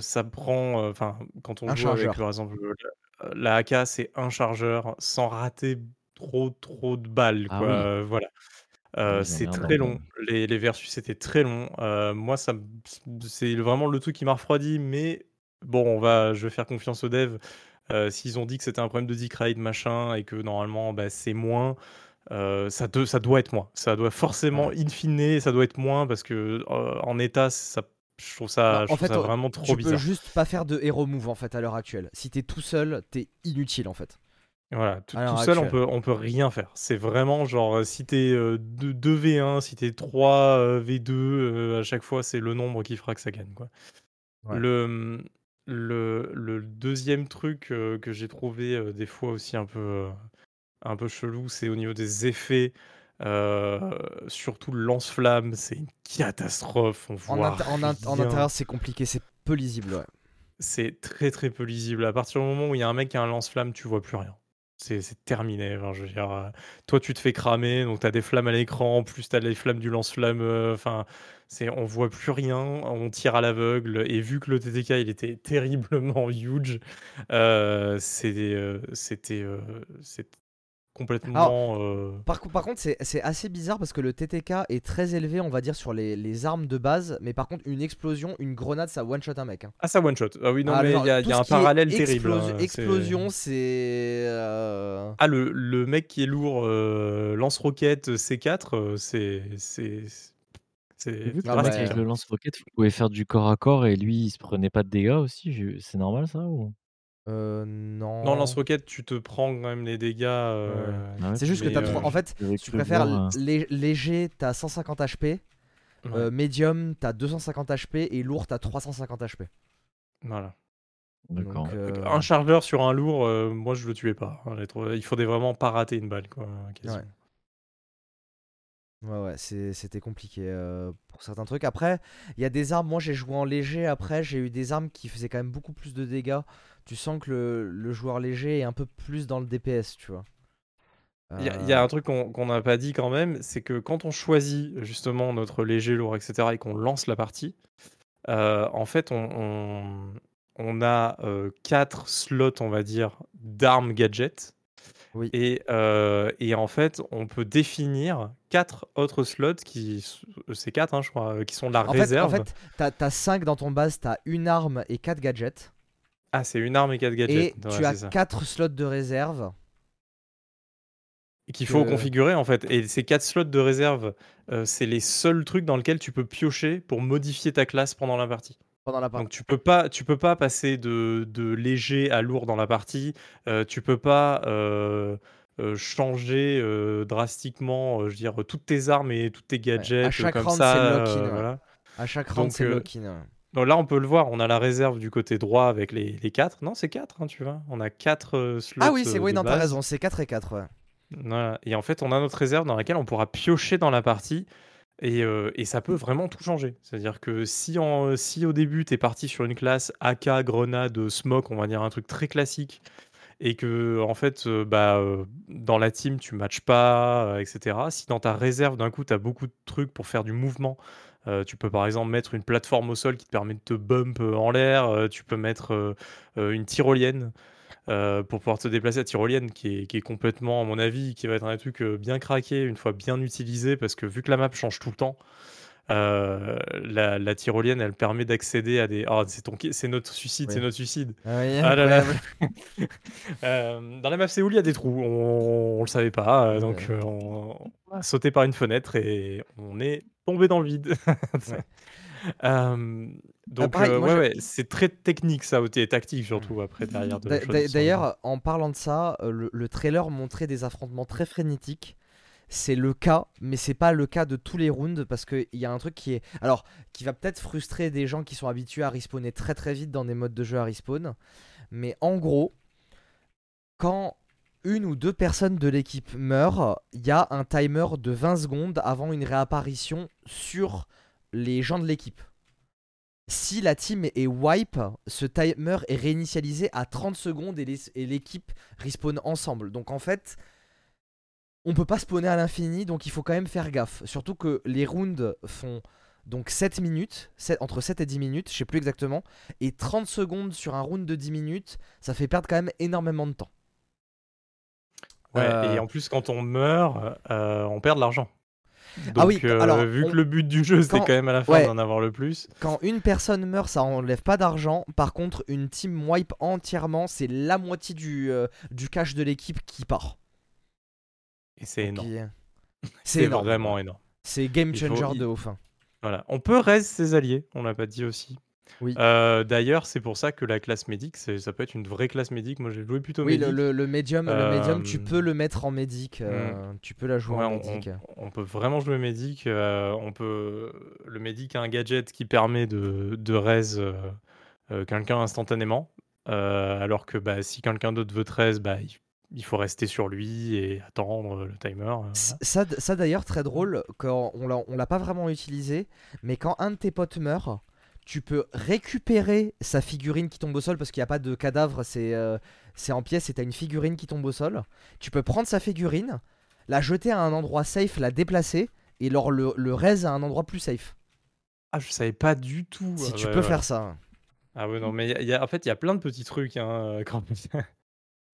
ça prend, enfin, quand on un joue avec, par exemple, la AK, c'est un chargeur sans rater trop, trop de balles, Ah quoi, oui. voilà. Ah non, c'est très long. Les les versus étaient très longs. Heu, moi, ça c'est vraiment le truc qui m'a refroidi, mais bon, on va je vais faire confiance aux devs. Heu, s'ils ont dit que c'était un problème de rate, machin et que normalement, bah, c'est moins, ça de ça doit être moins. Ça doit forcément, in fine, ça doit être moins parce que, en état, ça je trouve Non, ça je en trouve fait, ça vraiment trop tu peux bizarre. juste pas faire de hero move en fait à l'heure actuelle. Si t'es tout seul, t'es inutile en fait. Voilà, tout À tout l'heure seul, on actuelle. peut on peut rien faire. C'est vraiment genre, heu, si tu es, heu, 2 2v1, si tu es 3, heu, v2, heu, à chaque fois, c'est le nombre qui fera que ça gagne, quoi. Ouais. Le, le le 2e truc, que j'ai trouvé, des fois aussi un peu, un peu chelou, c'est au niveau des effets. Euh, surtout le lance-flamme, c'est une catastrophe. On En, voit en, int- en intérieur, c'est compliqué, c'est peu lisible. Ouais. C'est très très peu lisible. À partir du moment où il y a un mec qui a un lance-flamme, tu vois plus rien. C'est terminé. Enfin, je veux dire, euh, toi, tu te fais cramer, donc tu as des flammes à l'écran, plus tu as les flammes du lance-flamme. euh, Enfin, c'est on voit plus rien, on tire à l'aveugle. Et vu que le TTK il était [laughs] terriblement huge, euh, euh, c'était complètement. euh, Par, co- par contre, c'est c'est assez bizarre parce que le TTK est très élevé, on va dire, sur les, les armes de base. Mais par contre, une explosion, une grenade, ça one-shot un mec. hein. Ah, ça one shot. Ah oui, non, Ah, mais il y a, y un parallèle terrible. hein, Explosion, c'est. euh, Ah, le, le mec qui est lourd, euh, lance-roquette C4, euh, c'est. Ah le mec drastique, avec ouais. hein. le lance-roquette, vous pouvez faire du corps à corps et lui, il se prenait pas de dégâts aussi. C'est normal ça ou... euh, non. Non, lance-roquette, tu te prends quand même les dégâts. euh, Ah ouais, C'est juste que mais, t'as euh, trop. En fait, tu le préfères lé- léger, t'as 150 HP. ouais, euh, médium, t'as 250 HP. Et lourd, t'as 350 HP. voilà. D'accord. Donc, euh, Un chargeur sur un lourd, euh, moi je le tuais pas. hein, Il faudrait vraiment pas rater une balle, quoi. quasiment. Ouais. Ouais, c'était compliqué euh, pour certains trucs. Après, il y a des armes, moi j'ai joué en léger, après j'ai eu des armes qui faisaient quand même beaucoup plus de dégâts. Tu sens que le, joueur léger est un peu plus dans le DPS, tu vois. Il y, a- Euh, un truc qu'on n'a pas dit quand même, c'est que quand on choisit justement notre léger, lourd, etc., et qu'on lance la partie, euh, en fait, on, a euh, quatre slots, on va dire, d'armes gadgets. Oui. Et, euh, et en fait, on peut définir quatre autres slots qui, c'est quatre, hein, je crois, euh, qui sont la En fait, réserve. en fait t'as as 5 dans ton base, t'as une arme et 4 gadgets. Ah, c'est une arme et quatre gadgets. Et Ouais, tu as. 4 slots de réserve. Qu'il faut que- configurer en fait. Et ces quatre slots de réserve, euh, c'est les seuls trucs dans lesquels tu peux piocher pour modifier ta classe pendant la partie. Pendant la partie. Donc tu peux pas, tu peux pas passer de, de léger à lourd dans la partie. Euh, tu peux pas euh, euh, changer euh, drastiquement, je veux dire, toutes tes armes et toutes tes gadgets À chaque comme round, ça. c'est ouais. voilà. À chaque round, c'est lock-in. ouais. Donc là, on peut le voir. On a la réserve du côté droit avec les, les quatre. Non, c'est quatre, hein, tu vois. On a quatre euh, slots. Ah oui, c'est oui, non, t'as raison, c'est 4 et 4, ouais. Voilà. Et en fait, on a notre réserve dans laquelle on pourra piocher dans la partie. Et, euh, et ça peut vraiment tout changer. C'est-à-dire que si, en, si au début, tu es parti sur une classe AK, grenade, smoke, on va dire un truc très classique, et que en fait, euh, bah, euh, dans la team, tu matches pas, etc. Si dans ta réserve, d'un coup, tu as beaucoup de trucs pour faire du mouvement, tu peux par exemple mettre une plateforme au sol qui te permet de te bump en l'air, tu peux mettre une tyrolienne euh, pour pouvoir te déplacer à tyrolienne, qui est, qui est complètement, à mon avis, qui va être un truc euh, bien craqué une fois bien utilisé, parce que vu que la map change tout le temps, euh, la, la tyrolienne, elle permet d'accéder à des. Oh, c'est ton, notre suicide, Oui. c'est notre suicide. Ah oui, Ah là là. incroyable. [laughs] Euh, dans la map Séoul, il y a des trous. On, on le savait pas, donc Ouais. on, on a sauté par une fenêtre et on est tombé dans le vide. Ouais. [laughs] Euh, donc pareil, euh, ouais, ouais, c'est très technique ça, et tactique surtout après derrière. de D'ailleurs, en parlant de ça, euh, le, le trailer montrait des affrontements très frénétiques. C'est le cas, mais c'est pas le cas de tous les rounds parce qu'il y a un truc qui est. Alors, qui va peut-être frustrer des gens qui sont habitués à respawner très très vite dans des modes de jeu à respawn. Mais en gros, quand une ou deux personnes de l'équipe meurent, il y a un timer de 20 secondes avant une réapparition sur les gens de l'équipe. Si la team est wipe, ce timer est réinitialisé à 30 secondes et l'équipe respawn ensemble. Donc en fait, on peut pas spawner à l'infini, donc il faut quand même faire gaffe. Surtout que les rounds font donc 7 minutes, entre 7 et 10 minutes, je sais plus exactement, et 30 secondes sur un round de 10 minutes, ça fait perdre quand même énormément de temps. Ouais, Euh, et en plus, quand on meurt, euh, on perd de l'argent. Donc, Ah oui, euh, alors, vu on- que le but du jeu, c'était quand- quand même à la fin ouais. d'en avoir le plus. Quand une personne meurt, ça enlève pas d'argent. Par contre, une team wipe entièrement, c'est la moitié du, euh, du cash de l'équipe qui part. Et c'est énorme. [laughs] C'est vraiment énorme. C'est game faut- changer il- de ouf. hein. Voilà. On peut raise ses alliés, on l'a pas dit aussi. Oui. Euh, D'ailleurs, c'est pour ça que la classe médic, ça peut être une vraie classe médic. Moi, j'ai joué plutôt Oui, le, médic. le, le medium, le medium, tu Euh, peux le mettre en médic. euh, Tu peux la jouer Ouais, en on, médic. on peut vraiment jouer médic. on peut... Le médic a un gadget qui permet de, de raise quelqu'un instantanément. alors que bah, si quelqu'un d'autre veut 13, bah, il, il faut rester sur lui et attendre le timer. Ça, ça d'ailleurs, très drôle, quand on l'a, on l'a pas vraiment utilisé, mais quand un de tes potes meurt, tu peux récupérer sa figurine qui tombe au sol parce qu'il n'y a pas de cadavre, c'est euh, en pièces et t'as une figurine qui tombe au sol. Tu peux prendre sa figurine, la jeter à un endroit safe, la déplacer et leur le, le raise à un endroit plus safe. Ah, je savais pas du tout. Si Ah, tu ouais, peux ouais. faire ça. Ah ouais, non, mais il y a- il y a- en fait, il y a plein de petits trucs. hein, euh, [laughs] quand-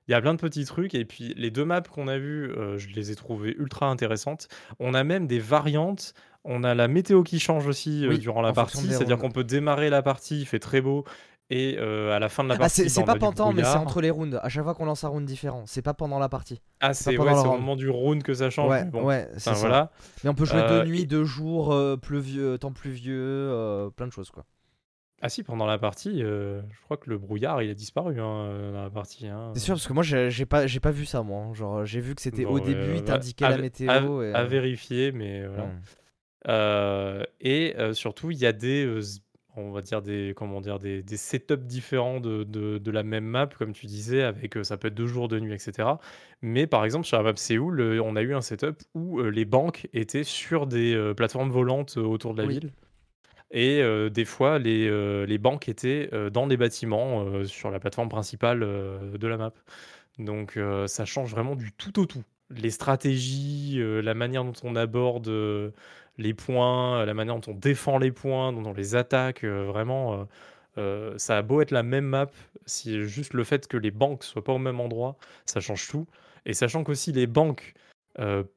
Il y a plein de petits trucs. Et puis, les deux maps qu'on a vues, euh, je les ai trouvées ultra intéressantes. On a même des variantes. On a la météo qui change aussi euh, Oui, durant la partie. C'est-à-dire qu'on peut démarrer la partie, il fait très beau. Et euh, à la fin de la Ah, partie, c'est bah, pas pendant, mais c'est entre les rounds. À chaque fois qu'on lance un round différent, c'est pas pendant la partie. Ah, c'est ouais, au moment du round que ça change. Ouais, mais bon. ouais, c'est Enfin, ça. voilà. Mais on peut jouer Euh, de nuit, et- de jour, euh, pluvieux, temps pluvieux, euh, plein de choses quoi. Ah si, pendant la partie, euh, je crois que le brouillard, il a disparu hein, euh, dans la partie. hein. C'est sûr parce que moi j'ai pas j'ai pas vu ça moi. hein. Genre j'ai vu que c'était Bon, au début, il bah, t'indiquait à- la à- météo et À euh, vérifier, mais voilà. Euh, et euh, surtout, il y a des, euh, z- on va dire des, comment dire, des, des setups différents de, de, de la même map, comme tu disais, avec ça peut être deux jours, deux nuits, etc. Mais par exemple, sur la map Séoul, on a eu un setup où les banques étaient sur des plateformes volantes autour de la Oui. ville. Et des fois, les, les banques étaient dans des bâtiments sur la plateforme principale de la map. Donc ça change vraiment du tout au tout. Les stratégies, la manière dont on aborde les points, euh, la manière dont on défend les points, dont on les attaque, euh, vraiment, euh, ça a beau être la même map, si juste le fait que les banques soient pas au même endroit, ça change tout. Et sachant qu'aussi les banques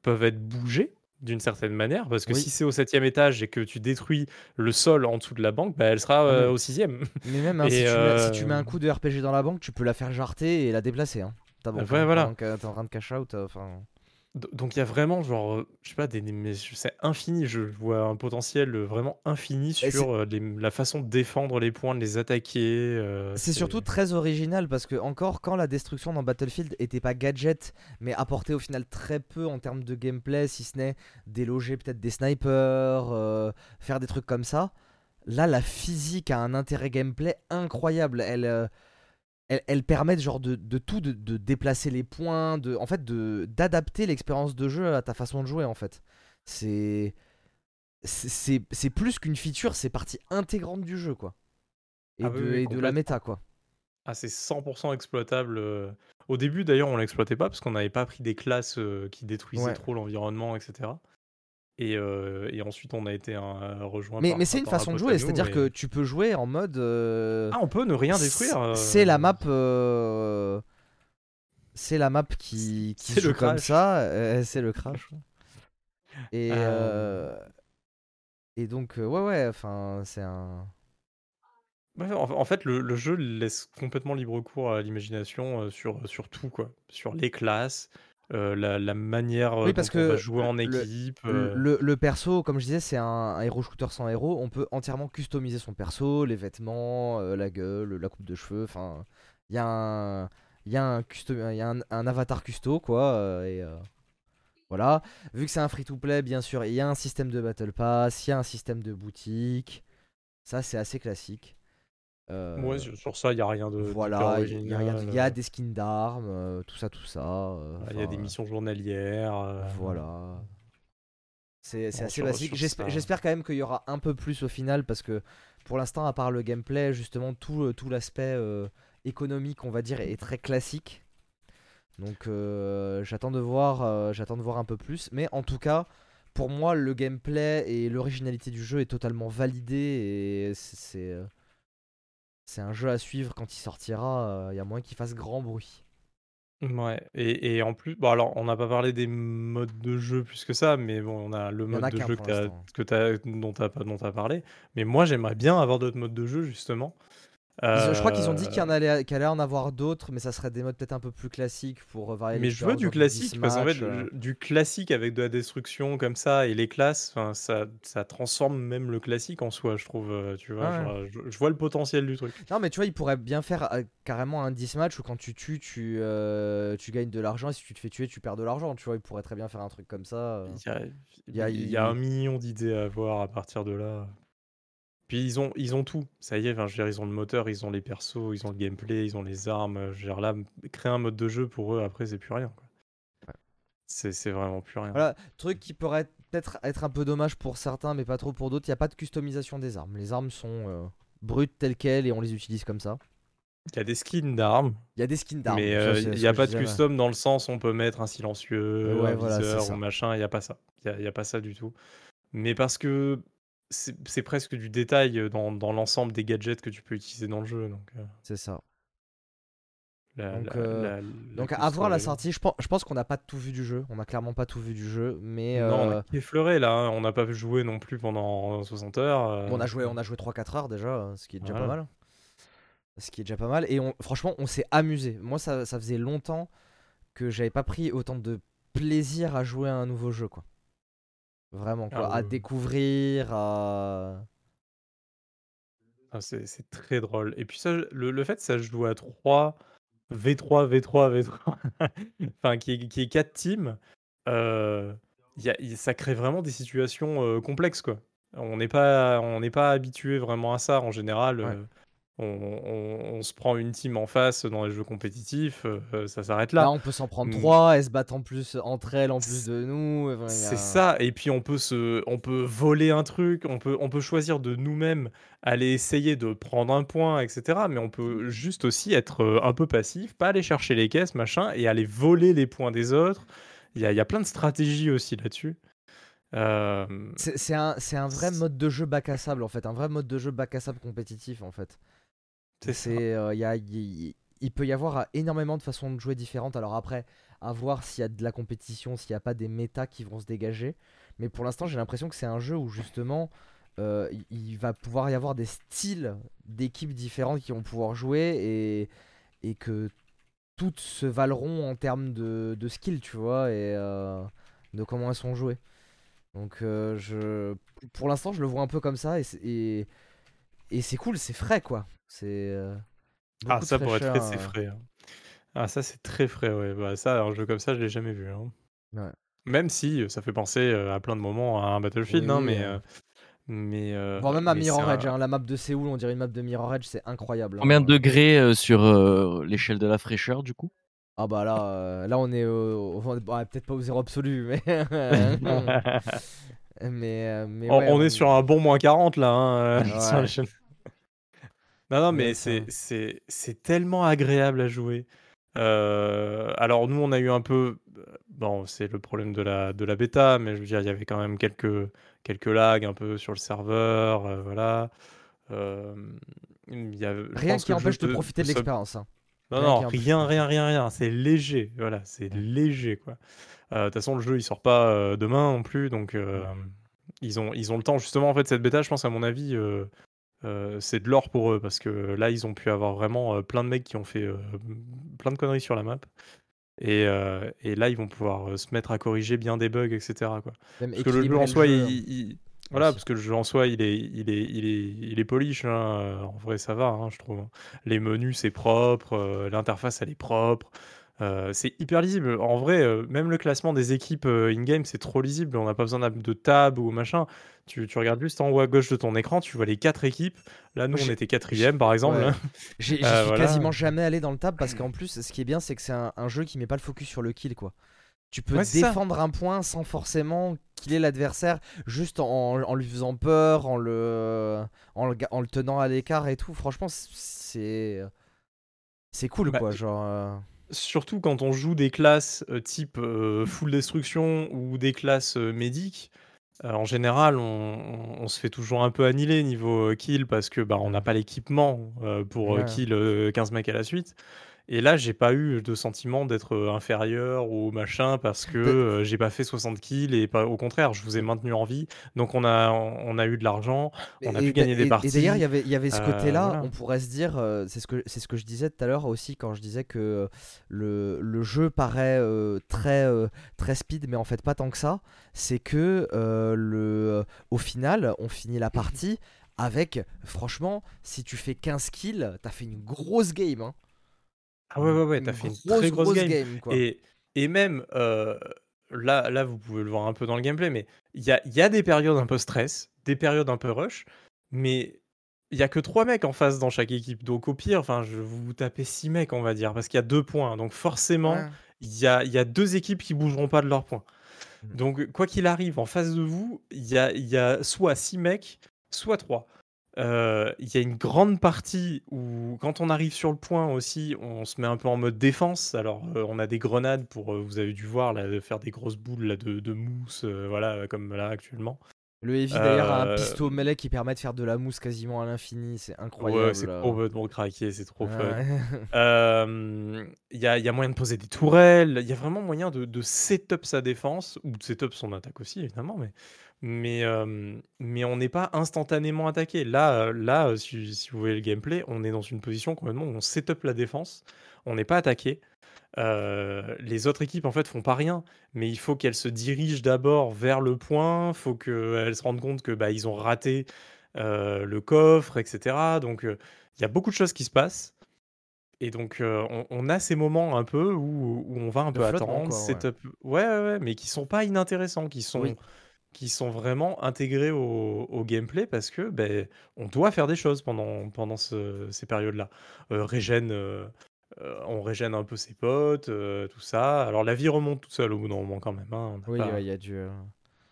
peuvent être bougées d'une certaine manière, parce que Oui. si c'est au septième étage et que tu détruis le sol en dessous de la banque, bah, elle sera euh, au sixième. [laughs] Mais même hein, si, tu mets, si tu mets un coup de RPG dans la banque, tu peux la faire jarter et la déplacer. Hein. Ta banque, Ouais, hein, voilà. pendant que T'es en train de cash out. Enfin. Do- Donc il y a vraiment genre, euh, je sais pas, des, des- mais je- c'est infini. Je vois un potentiel euh, vraiment infini Et c'est- sur euh, les- la façon de défendre les points, de les attaquer. euh, C'est surtout très original parce que encore quand la destruction dans Battlefield était pas gadget mais apportait au final très peu en termes de gameplay si ce n'est déloger peut-être des snipers, euh, faire des trucs comme ça. Là la physique a un intérêt gameplay incroyable. Elle, euh, elle, elle permet genre de, de tout, de, de déplacer les points, de, en fait de d'adapter l'expérience de jeu à ta façon de jouer en fait. C'est c'est- c'est c'est plus qu'une feature, c'est partie intégrante du jeu quoi. Et Ah de, oui, et de la méta quoi. Ah, c'est 100% exploitable. euh. Au début, d'ailleurs, on l'exploitait pas parce qu'on n'avait pas pris des classes euh, qui détruisaient Ouais. trop l'environnement, etc. Et, euh, et ensuite, on a été euh, rejoint Mais, par, mais c'est une un façon de jouer, c'est-à-dire que tu peux jouer en mode. euh, Ah, on peut ne rien détruire. euh, C'est la map. euh, C'est la map qui, qui se le joue comme ça. c'est le crash. Et, et donc, ouais, ouais, enfin, c'est un. En, fait, le, le jeu laisse complètement libre cours à l'imagination sur, sur tout, quoi. Sur les classes, euh, la, la manière euh, Oui, parce dont on va que jouer en le- équipe. euh, Le, le perso, comme je disais, c'est un, un héros shooter sans héros. On peut entièrement customiser son perso, les vêtements, euh, la gueule, la coupe de cheveux. Enfin, il y a un, il y a un, custom- il y a un, un avatar custo, quoi. euh, et euh, voilà. Vu que c'est un free-to-play, bien sûr, il y a un système de battle pass, il y a un système de boutique. Ça, c'est assez classique. Euh, Ouais, sur sur ça, il n'y a rien de. voilà, il y, a y a euh, des skins d'armes, euh, tout ça, tout ça. euh, Il y a des missions journalières. euh, voilà. C'est Bon, assez basique. J'espère quand même qu'il y aura un peu plus au final parce que pour l'instant, à part le gameplay, justement, tout, euh, tout l'aspect euh, économique, on va dire, est très classique. Donc euh, j'attends de voir, euh, de voir un peu plus. Mais en tout cas, pour moi, le gameplay et l'originalité du jeu est totalement validé et c'est c'est, euh, un jeu à suivre quand il sortira. Il y a moins qu'il fasse grand bruit. Ouais, et, et en plus, bon alors on n'a pas parlé des modes de jeu plus que ça, mais bon, on a le mode a de jeu que t'as- dont tu as, dont t'as parlé. Mais moi, j'aimerais bien avoir d'autres modes de jeu, justement. Je crois qu'ils ont dit Euh, qu'il y en allait, en avoir d'autres, mais ça serait des modes peut-être un peu plus classiques pour euh, varier Mais je veux du classique, parce qu'en fait, euh. du classique avec de la destruction comme ça et les classes, ça, ça transforme même le classique en soi, je trouve. Tu vois, Ouais, ouais. genre, je, je vois le potentiel du truc. Non, mais tu vois, ils pourraient bien faire euh, carrément un deathmatch où quand tu tues, tu, tu gagnes de l'argent et si tu te fais tuer, tu perds de l'argent. Tu vois, ils pourraient très bien faire un truc comme ça. Il y a, Il y a- il y a un million d'idées à avoir à partir de là. Puis ils ont, ils ont tout. Ça y est, enfin, je veux dire, ils ont le moteur, ils ont les persos, ils ont le gameplay, ils ont les armes. Je veux dire, là, créer un mode de jeu pour eux, après, c'est plus rien. quoi. Ouais. C'est vraiment plus rien. Voilà, truc qui pourrait peut-être être un peu dommage pour certains, mais pas trop pour d'autres. Il n'y a pas de customisation des armes. Les armes sont euh, brutes telles quelles et on les utilise comme ça. Il y a des skins d'armes, Il y a des skins d'armes. mais euh, il n'y a pas de custom dans le sens on peut mettre un silencieux, Ouais, un voilà, viseur ou machin, il n'y a pas ça. Il n'y a pas ça du tout. Mais parce que c'est presque du détail dans, dans l'ensemble des gadgets que tu peux utiliser dans le jeu. Donc, euh, C'est ça. la, Donc, la- euh, la- la Donc à voir la sortie, je pense, je pense qu'on n'a pas tout vu du jeu. On a clairement pas tout vu du jeu, mais Non, on euh, a effleuré là, hein. on n'a pas joué non plus pendant 60 heures. euh, bon, on a joué, euh, on a joué 3-4 heures déjà, euh, ce qui est déjà pas mal. Ce qui est déjà pas mal. Et on, franchement, on s'est amusé. Moi, ça, ça faisait longtemps que j'avais pas pris autant de plaisir à jouer à un nouveau jeu, quoi. Vraiment, quoi. Ah à découvrir, à. ah, c'est très drôle. Et puis ça, le, le fait que ça joue à 3, V3, V3, V3, enfin qui est, qui est 4 teams, euh, y a- y- ça crée vraiment des situations euh, complexes quoi. On n'est pas, on n'est pas habitué vraiment à ça en général. Ouais. euh, on, on- on se prend une team en face dans les jeux compétitifs, euh, ça s'arrête Là, là. on peut s'en prendre Mm. 3, elles se battent en plus entre elles, en plus de nous. enfin, y a- C'est ça, et puis on peut se, on peut voler un truc, on peut, on peut choisir de nous-mêmes aller essayer de prendre un point, etc. Mais on peut juste aussi être euh, un peu passif, pas aller chercher les caisses, machin, et aller voler les points des autres. Il y a, y a plein de stratégies aussi là-dessus. Euh, C'est un, un vrai mode de jeu bac à sable en fait, un vrai mode de jeu bac à sable compétitif en fait. Il peut y avoir euh, énormément de façons de jouer différentes. Alors après, à voir s'il y a de la compétition, s'il n'y a pas des méta qui vont se dégager. Mais pour l'instant, j'ai l'impression que c'est un jeu où justement, euh, il- va pouvoir y avoir des styles d'équipes différentes qui vont pouvoir jouer et, et que toutes se valeront en termes de, de skill, tu vois, et euh, de comment elles sont jouées. Donc, je, pour l'instant, je le vois un peu comme ça et, et c'est cool, c'est frais quoi. C'est. euh, Ah, ça pour être frais, c'est euh, frais. hein. Ah, ça c'est très frais, ouais. Bah, ça, un jeu comme ça, je l'ai jamais vu. hein. Ouais. Même si euh, ça fait penser euh, à plein de moments à un Battlefield, hein, Oui, mais, euh. euh, mais, euh, Voire même à mais Mirror un- Edge, hein, la map de Séoul, on dirait une map de Mirror Edge, c'est incroyable. Combien hein. de degrés euh, sur euh, l'échelle de la fraîcheur du coup? Ah bah là, euh, là on est au, peut-être pas au zéro absolu, mais [laughs] [laughs] [laughs] mais, euh, mais on, ouais, on est sur un bon moins 40 là. hein, euh, [laughs] Ouais. sur. Non, non, Mais c'est tellement agréable à jouer. Euh, alors, nous, on a eu un peu. Bon, c'est le problème de la, de la bêta, mais je veux dire, il y avait quand même quelques, quelques lags un peu sur le serveur. euh, voilà. Euh, il y a- je rien qui empêche de profiter de l'expérience. hein. Non, non, rien, rien, rien, rien. C'est léger. Voilà, c'est léger, quoi. Euh, De toute façon, le jeu, il sort pas euh, demain non plus, donc euh, ils, ont, ils ont le temps. Justement, en fait, cette bêta, je pense, à mon avis, c'est de l'or pour eux, parce que là, ils ont pu avoir vraiment plein de mecs qui ont fait plein de conneries sur la map. Et, et là, ils vont pouvoir se mettre à corriger bien des bugs, etc. Quoi. Parce que le jeu en soi, il, il- voilà, parce que le jeu en soi, il est, il est, il est, il est polish. hein, En vrai, ça va, hein, je trouve. hein. Les menus, c'est propre. euh, L'interface, elle est propre. euh, c'est hyper lisible. En vrai, euh, même le classement des équipes in-game, c'est trop lisible. On n'a pas besoin de tab ou machin. Tu, tu regardes juste en haut à gauche de ton écran, tu vois les quatre équipes. Là, nous, on était quatrième, par exemple. Ouais. [laughs] J'ai suis voilà. quasiment jamais allé dans le tab parce qu'en plus, ce qui est bien, c'est que c'est un, un jeu qui met pas le focus sur le kill, quoi. Tu peux Ouais, c'est ça. défendre un point sans forcément killer l'adversaire, juste en, en lui faisant peur, en le, en le, ga- en le tenant à l'écart et tout. Franchement, c'est c'est cool, Bah, quoi. Genre, euh, Surtout quand on joue des classes euh, type euh, full destruction ou des classes médiques, euh, en général, on, on se fait toujours un peu annihiler niveau kill parce que bah, on n'a pas l'équipement pour Ouais. kill euh, 15 mecs à la suite. Et là, j'ai pas eu de sentiment d'être euh, inférieur ou machin parce que euh, j'ai pas fait 60 kills et pas au contraire, je vous ai maintenu en vie. Donc on a, on a eu de l'argent, on a Et- pu gagner et- des et parties. d'ailleurs, il y avait, il y avait ce Euh, côté-là, voilà. on pourrait se dire, euh, c'est ce, que, c'est ce que je disais tout à l'heure aussi quand je disais que le, le jeu paraît euh, très, très speed, mais en fait pas tant que ça. C'est que le, au final, on finit la partie avec, franchement, si tu fais 15 kills, t'as fait une grosse game. hein. Ah ouais, ouais, ouais, t'as fait une grosse, très grosse, game. quoi. Et, et même, euh, là, là, vous pouvez le voir un peu dans le gameplay, mais il y a, y a des périodes un peu stress, des périodes un peu rush, mais il y a que 3 mecs en face dans chaque équipe, donc au pire, enfin, je vous tapez 6 mecs, on va dire, parce qu'il y a 2 points, donc forcément, Ouais. il y a y a 2 équipes qui bougeront pas de leurs points. Mmh. Donc quoi qu'il arrive, en face de vous, il y a y a soit 6 mecs, soit 3. Heu, il y a une grande partie où quand on arrive sur le point aussi, on se met un peu en mode défense. Alors, heu, on a des grenades pour, heu, vous avez dû voir là, de faire des grosses boules là de de mousse, voilà, comme là actuellement. Le Heavy d'ailleurs a un Euh, pistolet melee qui permet de faire de la mousse quasiment à l'infini, c'est incroyable. Ouais, c'est complètement craqué, c'est trop fun. Ouais. Hem, [laughs] il y a il y a moyen de poser des tourelles, il y a vraiment moyen de de setup sa défense ou de setup son attaque aussi évidemment, mais mais hem, mais on n'est pas instantanément attaqué. Là, heu, là, heu, si si vous voyez le gameplay, on est dans une position complètement où on setup la défense, on n'est pas attaqué. Les autres équipes en fait font pas rien, mais il faut qu'elles se dirigent d'abord vers le point, il faut qu'elles se rendent compte que, bah, ils ont raté, le coffre et cetera. Donc, il y a beaucoup de choses qui se passent et donc, on on a ces moments un peu où où on va un De peu attendre, ouais. setup ouais, ouais, ouais, mais qui sont pas inintéressants, qui sont Oui. Qui sont vraiment intégrés au au gameplay parce que, beh, on doit faire des choses pendant pendant ce ces périodes-là. Heu, régène, heu heu, on régène un peu ses potes, tout ça. Alors la vie remonte toute seule au bout d'un moment quand même, hein, on Oui, pas ouais, il y a du.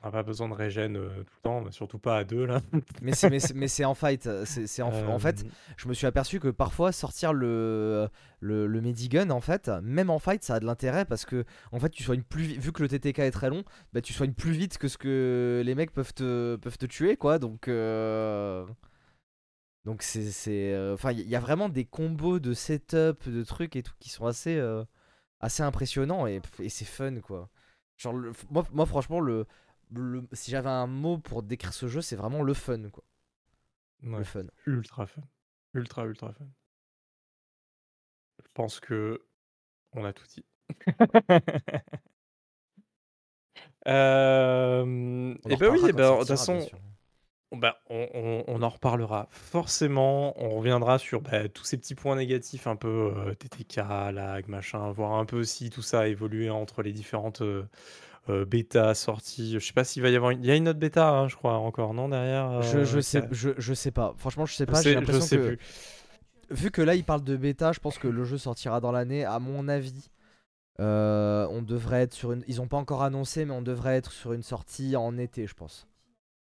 Euh, on n'a pas besoin de régène, heu, tout le temps, surtout pas à 2 là. [laughs] Mais c'est mais c'est mais [laughs] c'est en fight. euh, C'est en, en fait, Hem, je me suis aperçu que parfois sortir le le, le Medigun en fait, même en fight, ça a de l'intérêt parce que en fait, tu soignes plus. Vu que le TTK est très long, bah tu soignes plus vite que ce que les mecs peuvent te peuvent te tuer quoi. Donc euh, donc c'est euh, enfin il y a vraiment des combos de setup de trucs et tout qui sont assez euh, assez impressionnants et, et c'est fun quoi. Genre le- moi, moi franchement le, le si j'avais un mot pour décrire ce jeu, c'est vraiment le fun quoi. ouais, Le fun. ultra fun, ultra, ultra fun. Je pense que on a tout dit. [laughs] On et en bah, oui, bah, il de toute façon, bah, on on on en reparlera forcément. On reviendra sur, bah, tous ces petits points négatifs un peu, heu, TTK, lag, machin, voir un peu si tout ça a évolué entre les différentes, heu heu, bêtas sorties. Je sais pas s'il va y avoir une il y a une autre bêta, hein, je crois encore, non, derrière, Je, je sais a je, je sais pas. Franchement, je sais pas, j'ai l'impression que plus. vu que là il parle de bêta, je pense que le jeu sortira dans l'année à mon avis. euh, on devrait être sur une ils ont pas encore annoncé mais on devrait être sur une sortie en été, je pense.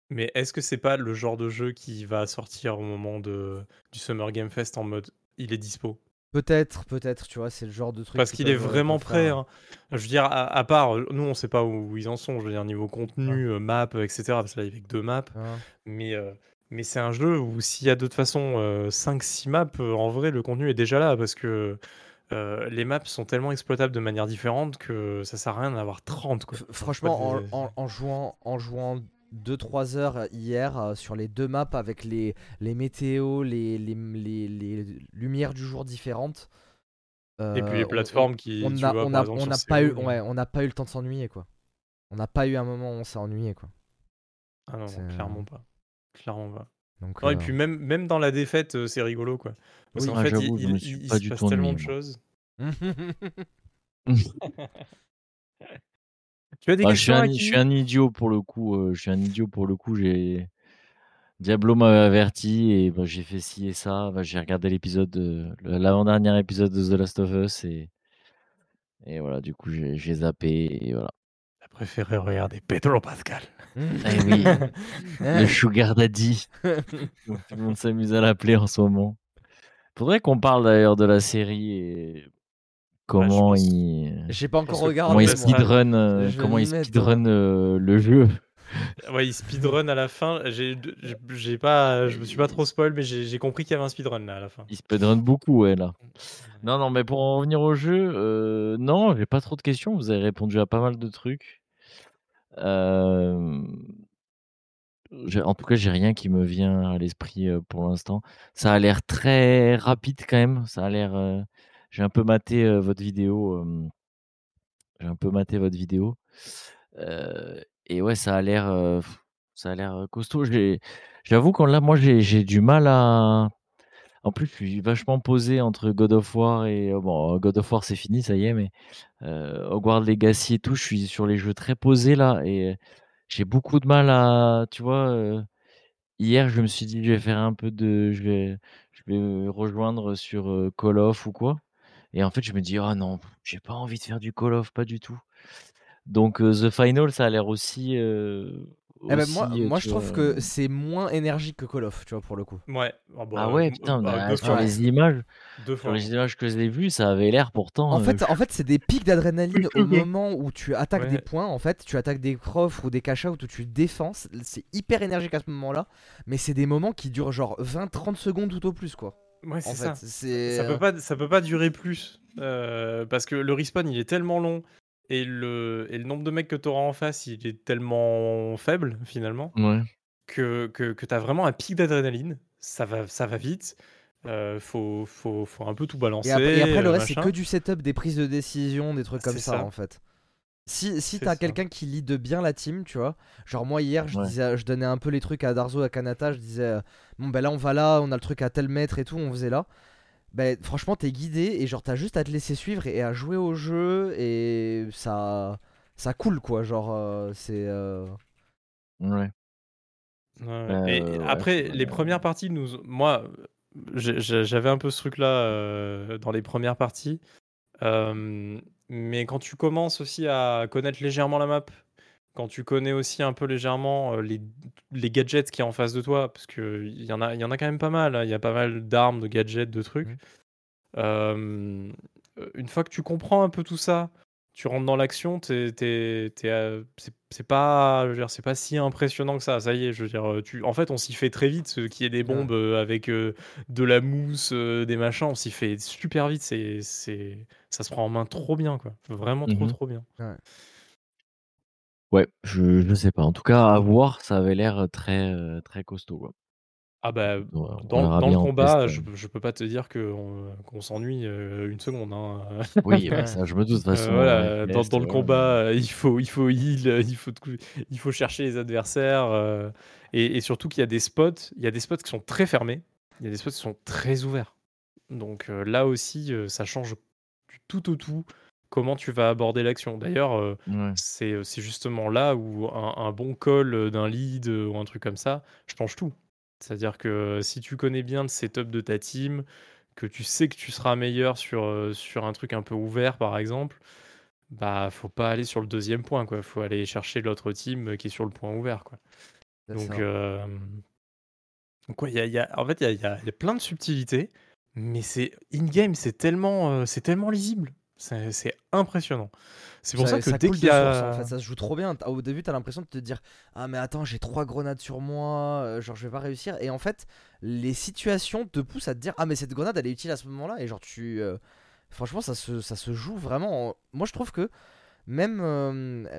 Mais est-ce que c'est pas le genre de jeu qui va sortir au moment de du Summer Game Fest en mode il est dispo? Peut-être, peut-être, tu vois, c'est le genre de truc Parce qui qu'il est euh, vraiment prêt, hein. Je veux dire, à, à part, euh, nous on sait pas où, où ils en sont, je veux dire, niveau contenu, euh, map, euh, etc. Parce que là, il y avait que deux maps. Mais, euh, mais c'est un jeu où s'il y a de toute façon 5-6 maps, euh, en vrai, le contenu est déjà là. Parce que euh, les maps sont tellement exploitables de manière différente que ça sert à rien d'en avoir 30. Quoi. F- Enfin, franchement, en jouant, en jouant 2-3 heures hier euh, sur les deux maps avec les, les météos, les, les, les- les lumières du jour différentes. Et puis euh, les plateformes on, qui, on a, vois, on a, on n'a pas eu, Séoul, ouais, on n'a pas eu le temps de s'ennuyer quoi. On n'a pas eu un moment où on s'est ennuyé quoi. Ah non, euh, clairement pas. Clairement pas. Donc, Non, et euh, puis même, même dans la défaite, euh, c'est rigolo, quoi. Parce Oui. qu'en Ah, fait, il, il- se passe tellement ennuyé, de choses. [laughs] [laughs] [laughs] Tu as des Ah, je suis un, i- je suis un Aki idiot pour le coup. euh, je suis un idiot pour le coup. J'ai Diablo m'avait averti et bah, j'ai fait ci et ça. Bah, j'ai regardé l'épisode, de- le- l'avant-dernier épisode de The Last of Us et, et voilà. Du coup, j'ai j'ai zappé et voilà. T'as préféré regarder Pedro Pascal. Eh oui, [laughs] le Sugar Daddy, tout le monde s'amuse à l'appeler en ce moment. Faudrait qu'on parle d'ailleurs de la série et Bah, comment pense, il, J'ai pas encore comment speedrun, euh, comment il speedrun euh, le jeu. [laughs] Ouais, il speedrun à la fin. J'ai, j'ai- pas, je me suis pas trop spoil, mais j'ai j'ai compris qu'il y avait un speedrun là à la fin. Il speedrun beaucoup, ouais, là. Non, non, mais pour en revenir au jeu, euh, non, j'ai pas trop de questions. Vous avez répondu à pas mal de trucs. Euh, en tout cas, j'ai rien qui me vient à l'esprit pour l'instant. Ça a l'air très rapide quand même. Ça a l'air. J'ai un peu maté votre vidéo. j'ai un peu maté votre vidéo. Et ouais, ça a l'air. ça a l'air costaud. J'avoue qu'en là, moi, j'ai du mal à. En plus, je suis vachement posé entre God of War et. Bon, God of War, c'est fini, ça y est, mais Hogwarts Legacy et tout, je suis sur les jeux très posés là et j'ai beaucoup de mal à, tu vois, hier, je me suis dit: «Je vais faire un peu de je vais je vais rejoindre sur, Call of ou quoi» et en fait, je me dis: «Oh non, j'ai pas envie de faire du Call of, pas du tout». Donc The Final, ça a l'air aussi, Eh ben moi, aussi, moi je tu trouve que c'est moins énergique que Call of, tu vois, pour le coup. Ouais, ah Ah bah, ouais, m putain, bah, bah, 2 sur fois, Ouais. les images 2 sur fois, les hein. images que j'ai vues, ça avait l'air pourtant, En fait, en fait, c'est des pics d'adrénaline au [laughs] moment où tu attaques des Ouais. points. En fait, tu attaques des coffres ou des cash-out où tu défends. C'est- C'est hyper énergique à ce moment-là, mais c'est des moments qui durent genre 20-30 secondes tout au plus, quoi. Ouais, c'est ça. c'est. Ça peut pas ça peut pas durer plus, heu, parce que le respawn, il est tellement long et le et le nombre de mecs que tu auras en face, il est tellement faible, finalement, ouais. que que que tu as vraiment un pic d'adrénaline. Ça va ça va vite, heu, faut faut faut un peu tout Et balancer, après, et après, le heu, reste, c'est que du setup, des prises de décision, des trucs comme C'est ça, ça. en fait. Si, si t'as quelqu'un qui lead bien la team, tu vois, genre moi hier, je, Ouais. disais, je donnais un peu les trucs à Darzo, à Kanata, je disais, euh, bon ben là on va là, on a le truc à tel mètre et tout, on faisait là. Ben franchement, t'es guidé et genre t'as juste à te laisser suivre et à jouer au jeu et ça, ça coule quoi, genre euh, c'est. euh, Ouais. Et ouais, après, les premières parties, nous, moi, j'avais un peu ce truc-là euh, dans les premières parties. Euh, mais quand tu commences aussi à connaître légèrement la map, quand tu connais aussi un peu légèrement euh, les, les gadgets qui y a en face de toi, parce qu'il y, en a- y en a quand même pas mal, hein, il y a pas mal d'armes, de gadgets, de trucs. Mhm. Euh, une fois que tu comprends un peu tout ça, tu rentres dans l'action, c'est, c'est pas, c'est pas si impressionnant que ça. Ça y est, je veux dire, tu, en fait, on s'y fait très vite. Ce qui est des bombes euh, avec euh, de la mousse, euh, des machins, on s'y fait super vite. C'est, c'est, ça se prend en main trop bien, quoi. Vraiment trop, Mmh trop bien. Ouais, je je sais pas. En tout cas, à voir, ça avait l'air, très, très costaud, quoi. Ah bah, on dans, verra dans le bien en test, combat, je, je peux pas te dire qu'on qu'on s'ennuie euh, une seconde. hein. Oui, bah, Ouais. [laughs] ça, je me doute, de toute Euh, façon, voilà, avec dans, le combat, euh, il faut, il faut heal, euh, il faut, te il faut chercher les adversaires. euh, et, et surtout qu'il y a des spots, il y a des spots qui sont très fermés, il y a des spots qui sont très ouverts. Donc euh, là aussi, euh, ça change du tout au tout comment tu vas aborder l'action. D'ailleurs, euh, Ouais. c'est c'est justement là où un, un bon call d'un lead euh, ou un truc comme ça change tout. C'est-à-dire que euh, si tu connais bien le setup de ta team, que tu sais que tu seras meilleur sur, euh, sur un truc un peu ouvert, par exemple, bah faut pas aller sur le deuxième point, quoi. Faut aller chercher l'autre team euh, qui est sur le point ouvert, quoi. Donc, euh, donc ouais, y a, il y a- en fait, il y a, y a- il y a plein de subtilités, mais c'est in-game, c'est tellement, euh, c'est tellement lisible. C'est impressionnant. C'est pour ça, que dès coule qu'il y a... source en fait, ça se joue trop bien. Au début, t'as l'impression de te dire Ah, mais attends, j'ai trois grenades sur moi, euh, genre je vais pas réussir. Et en fait, les situations te poussent à te dire Ah, mais cette grenade elle est utile à ce moment-là. Et genre, tu. euh, Franchement, ça se, ça se joue vraiment. en- Moi, je trouve que même, euh,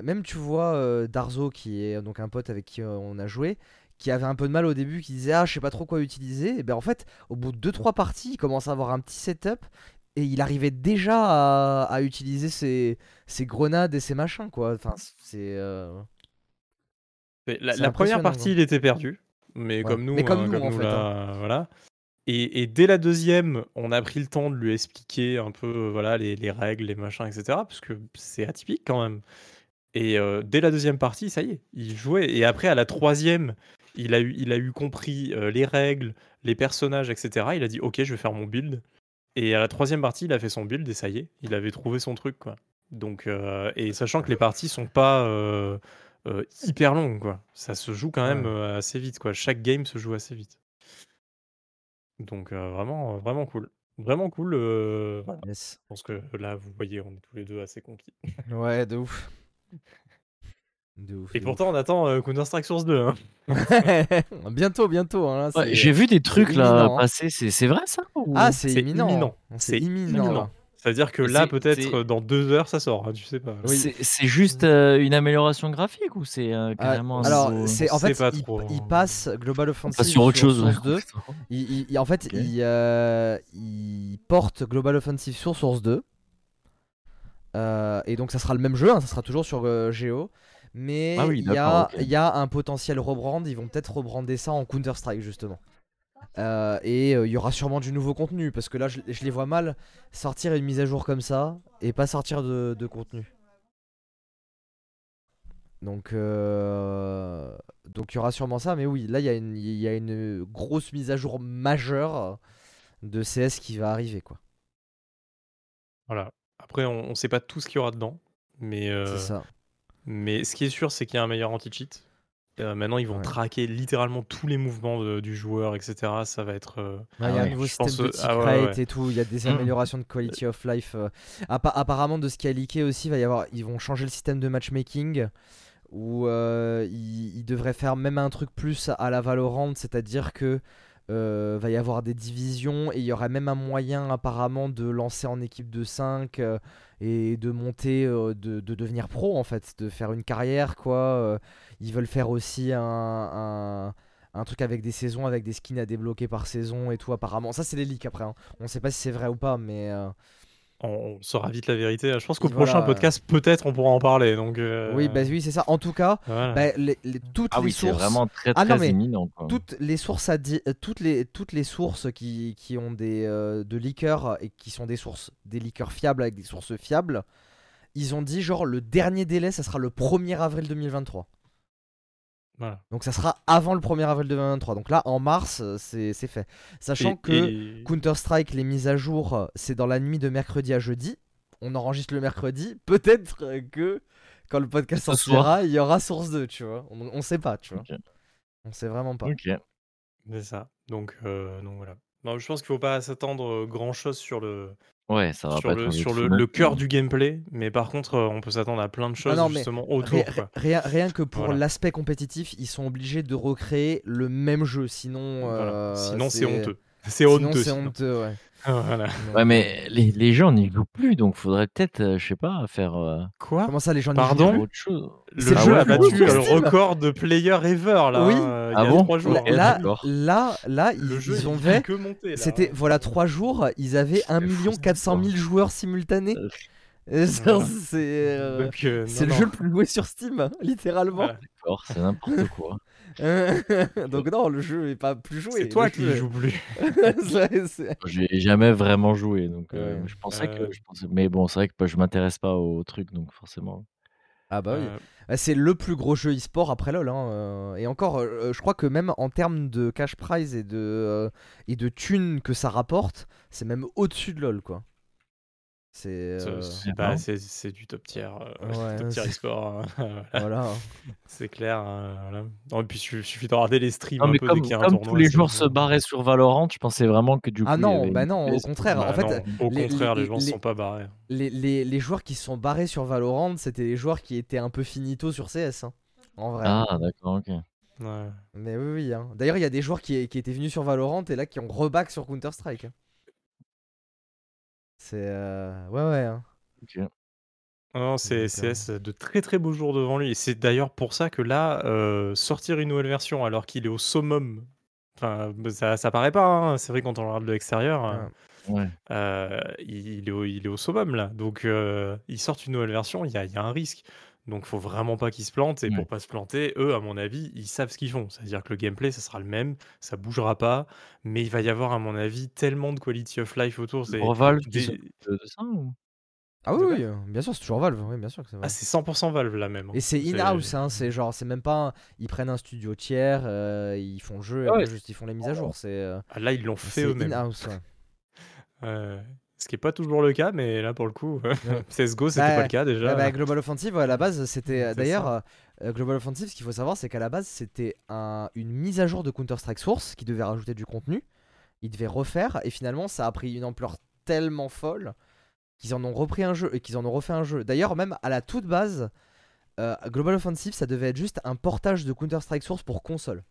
même tu vois euh, Darzo, qui est donc un pote avec qui on a joué, qui avait un peu de mal au début, qui disait Ah, je sais pas trop quoi utiliser. Et ben en fait, au bout de 2-3 parties, il commence à avoir un petit setup. Et il arrivait déjà à, à utiliser ses, ses grenades et ses machins, quoi. Enfin, c'est. euh, La, première partie, quoi. il était perdu, mais Ouais. comme nous, Mais comme hein, nous, comme en nous fait, là, euh, voilà. Et, et dès la deuxième, on a pris le temps de lui expliquer un peu, euh, voilà, les, les règles, les machins, etc. Parce que c'est atypique quand même. Et euh, dès la deuxième partie, ça y est, il jouait. Et après, à la troisième, il a eu, il a eu compris euh, les règles, les personnages, etc. Il a dit, ok, je vais faire mon build. Et à la troisième partie, il a fait son build et ça y est, il avait trouvé son truc, quoi. Donc, euh, et sachant que les parties sont pas euh, euh, hyper longues, quoi. Ça se joue quand même assez vite, quoi. Chaque game se joue assez vite. Donc, vraiment, vraiment cool. Vraiment cool. voilà. Yes. Je pense que là, vous voyez, on est tous les deux assez conquis. Ouais, de ouf. De ouf. Et de pourtant, on attend euh, Counter-Strike Source 2. Hein. ouf. [laughs] bientôt, bientôt. hein, là, Ouais, c'est- j'ai vu des trucs là imminent, hein. passer, c'est c'est vrai ça ou Ah, c'est C'est imminent. imminent. C'est imminent. imminent. là. C'est-à-dire que là, c'est- peut-être c'est- euh, dans deux heures, ça sort. hein, tu sais pas. Oui. c'est c'est juste euh, une amélioration graphique ou c'est euh, Ah, carrément un alors, nouveau- c'est en fait, pas il, trop. il passe Global On Offensive passe sur autre chose. Source ouais. 2. Il, il- il- en fait, Ok. il, euh, il porte Global Offensive sur Source 2. Euh, et donc, ça sera le même jeu, hein, ça sera toujours sur euh, Geo. Mais Ah oui, il y, a, y un potentiel rebrand. Ils vont peut-être rebrander ça en Counter-Strike, justement. Euh, et euh, il y aura sûrement du nouveau contenu. Parce que là, je, je les vois mal sortir une mise à jour comme ça et pas sortir de, de contenu. Donc, euh, donc il y aura sûrement ça, mais oui, là il y, a une- il y a une grosse mise à jour majeure de CS qui va arriver, quoi. Voilà. Après, on ne sait pas tout ce qu'il y aura dedans, mais, C'est euh, ça. Mais ce qui est sûr, c'est qu'il y a un meilleur anti-cheat. Euh, maintenant, ils vont Ouais. traquer littéralement tous les mouvements de- du joueur, etc. Ça va être. euh, Ah il y a ouais, un nouveau système pense, de tick ah ouais, ouais. et tout. Il y a des améliorations de quality of life. euh. Appa- apparemment, de ce qui a leaké aussi, va y avoir, ils vont changer le système de matchmaking où ils, ils devraient faire même un truc plus à la Valorant, c'est-à-dire que euh, va y avoir des divisions et il y aurait même un moyen apparemment de lancer en équipe de 5 euh, et de monter, euh, de, de devenir pro en fait, de faire une carrière quoi. Euh, ils veulent faire aussi un, un, truc avec des saisons, avec des skins à débloquer par saison et tout apparemment. Ça c'est les leaks après, hein. on sait pas si c'est vrai ou pas mais... euh, on, saura vite la vérité. Je pense qu'au prochain podcast, peut-être, on pourra en parler. Donc, euh, Oui, bah oui c'est ça. En tout cas, voilà. bah, les- les- toutes Ah les oui, c'est sources... vraiment très Ah non, très mais imminent. Quoi. toutes les sources à di- euh, toutes les toutes les sources qui, qui ont des euh, de leakers et qui sont des sources des leakers fiables avec des sources fiables, ils ont dit genre le dernier délai ça sera le 1er avril 2023. Voilà. Donc ça sera avant le 1er avril 2023. Donc là en mars euh, c'est c'est fait. Sachant Et- que et- Counter-Strike les mises à jour euh, c'est dans la nuit de mercredi à jeudi. On enregistre le mercredi, peut-être que quand le podcast sortira, il y aura source 2, tu vois. On, on sait pas, tu vois. On sait vraiment pas. Ok. C'est ça. Donc, euh, donc voilà. Non, je pense qu'il faut pas s'attendre grand chose sur le, Ouais, ça va sur pas le, être sur le, cœur du gameplay, mais par contre, euh, on peut s'attendre à plein de choses non, mais justement autour. quoi. rien, rien que pour Voilà. l'aspect compétitif, ils sont obligés de recréer le même jeu. Sinon, Voilà. euh, Sinon, c'est [laughs] honteux. C'est honteux. c'est honteux, ouais. [laughs] Voilà. Ouais, mais les, les gens n'y jouent plus, donc faudrait peut-être, euh, je sais pas, faire euh, Quoi? Comment ça, les gens n'y Pardon? jouent plus? Autre chose. Le C'est le jeu a le plus battu le Steam. record de player ever là. Oui. hein, il Ah y a bon? trois jours. Ouais, Là, d'accord. là, là, ils, Le jeu ils il ont fait fait. que monter là. C'était voilà trois jours, ils avaient 1 C'est fou, million cette 400 000 histoire. joueurs simultanés. Euh, ça, Voilà. C'est euh, Donc, euh, c'est non, le non. jeu le plus joué sur Steam, hein, littéralement. Voilà. D'accord, c'est n'importe quoi. [laughs] Donc non, le jeu est pas plus joué. C'est toi le qui joues plus. [laughs] J'ai jamais vraiment joué, donc euh, Ouais. je pensais Euh. que, je pensais, mais bon, c'est vrai que bah, je m'intéresse pas au truc, donc forcément. Ah bah oui. Euh, Ah, C'est le plus gros jeu e-sport après LoL. hein, Et encore, je crois que même en termes de cash prize et de, et de thunes que ça rapporte, c'est même au-dessus de LoL quoi. C'est. euh, c'est c'est bah, c'est- du top tier. euh, [laughs] Ouais, top tier hein. [laughs] voilà. C'est clair. hein, voilà. Non, et puis il suffit de regarder les streams Non, un mais peu comme, dès qu'il y a un comme tournoi. tous les joueurs se barraient sur Valorant, je pensais vraiment que du coup. Ah il y non, avait bah une non, au contraire. Bah en fait, non, au les- contraire, les, les- gens se les- sont pas barrés. les, les, les joueurs qui se sont barrés sur Valorant, c'était les joueurs qui étaient un peu finito sur CS. hein, en vrai. Ah, d'accord, ok. Ouais. Mais oui, oui. hein. D'ailleurs, il y a des joueurs qui, qui étaient venus sur Valorant et là qui ont reback sur Counter-Strike. C'est. euh, Ouais, ouais. hein. ok. Non, c'est Donc, euh, CS de très très beaux jours devant lui. Et c'est d'ailleurs pour ça que là, euh, sortir une nouvelle version alors qu'il est au summum, enfin, ça, ça paraît pas, hein, c'est vrai quand on regarde de l'extérieur, euh, Ouais. euh, il, il est au, il est au summum là. Donc, euh, ils sortent une nouvelle version, il y a, il y a un risque. Donc, faut vraiment pas qu'ils se plantent. Et Ouais. pour pas se planter, eux, à mon avis, ils savent ce qu'ils font. C'est-à-dire que le gameplay, ça sera le même, ça bougera pas. Mais il va y avoir, à mon avis, tellement de quality of life autour. c'est Pour Valve, des- ils ont de, de ça ou? Ah oui, De quoi? oui, euh, bien sûr, c'est toujours Valve. Oui, bien sûr que c'est Ah, Valve. c'est 100% Valve là même. hein. Et c'est C'est- in-house, hein, c'est genre, c'est même pas. un- Ils prennent un studio tiers, euh, ils font le jeu, et Ah ouais. après juste ils font les mises à jour. C'est euh, Ah, là, ils l'ont fait c'est eux-mêmes. in-house, ouais. [laughs] Euh, ce qui est pas toujours le cas, mais là pour le coup. [laughs] CSGO c'était Bah, pas le cas déjà. Bah, Global Offensive, à la base, c'était. C'est D'ailleurs, ça. euh, Global Offensive, ce qu'il faut savoir, c'est qu'à la base, c'était un- une mise à jour de Counter-Strike Source qui devait rajouter du contenu. Ils devaient refaire, et finalement, ça a pris une ampleur tellement folle qu'ils en ont repris un jeu et qu'ils en ont refait un jeu. D'ailleurs, même à la toute base, euh, Global Offensive, ça devait être juste un portage de Counter-Strike Source pour console.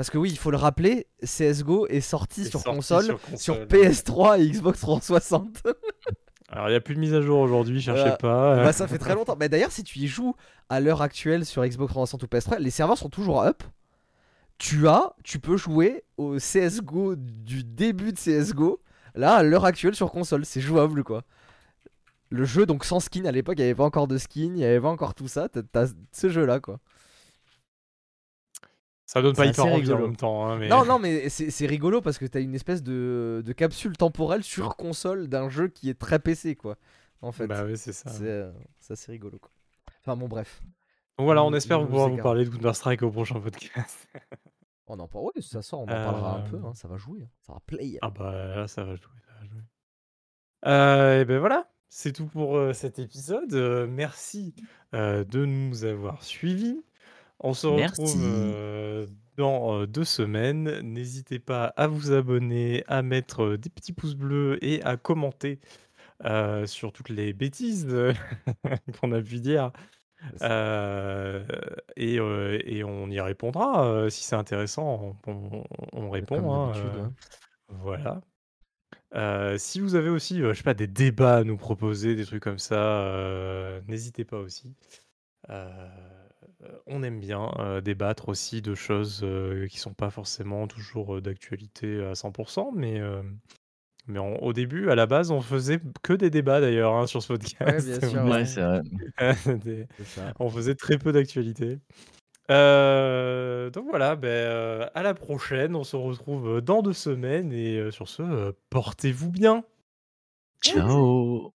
Parce que oui, il faut le rappeler, CSGO est sorti sur sorti console, sur sur console. PS3 et Xbox 360. [laughs] Alors il y a plus de mise à jour aujourd'hui, cherchez Voilà. pas. Bah, ça fait très longtemps. Mais d'ailleurs, si tu y joues à l'heure actuelle sur Xbox 360 ou PS3, les serveurs sont toujours up. Tu as, tu peux jouer au CS:GO du début de CS:GO. Là, à l'heure actuelle sur console, c'est jouable quoi. Le jeu donc sans skin à l'époque, il n'y avait pas encore de skin, il n'y avait pas encore tout ça. T'as t'as ce jeu là quoi. Ça donne pas hyper envie en même temps. hein, mais... Non, non, mais c'est rigolo parce que t'as une espèce de, de capsule temporelle sur console d'un jeu qui est très PC quoi. En fait, Bah oui, c'est ça. c'est euh, assez rigolo quoi. Enfin bon, bref. Donc voilà, on espère pouvoir vous parler de Counter-Strike au prochain podcast. On en parle. Ouais, ça sort, on en parlera un peu. Euh, hein, Ça va jouer. hein, Ça va play. Ah bah là, ça va jouer, ça va jouer. Euh, et ben voilà, c'est tout pour cet épisode. Merci de nous avoir suivis. On se retrouve euh, dans euh, deux semaines. N'hésitez pas à vous abonner, à mettre euh, des petits pouces bleus et à commenter euh, sur toutes les bêtises [laughs] qu'on a pu dire. Euh, et, euh, et on y répondra euh, si c'est intéressant. On, on- on répond. Hein, voilà. Si vous avez aussi, je sais pas, des débats à nous proposer, des trucs comme ça, n'hésitez pas aussi. Euh, on aime bien euh, débattre aussi de choses euh, qui sont pas forcément toujours euh, d'actualité à 100%, mais, euh, mais au début, à la base, on faisait que des débats d'ailleurs hein, sur ce podcast. bien sûr, On ouais. Ouais, c'est vrai. [laughs] des- C'est ça. on faisait très peu d'actualité. Euh, donc voilà, ben, euh, à la prochaine. On se retrouve dans deux semaines. Et euh, sur ce, euh, portez-vous bien. Ciao.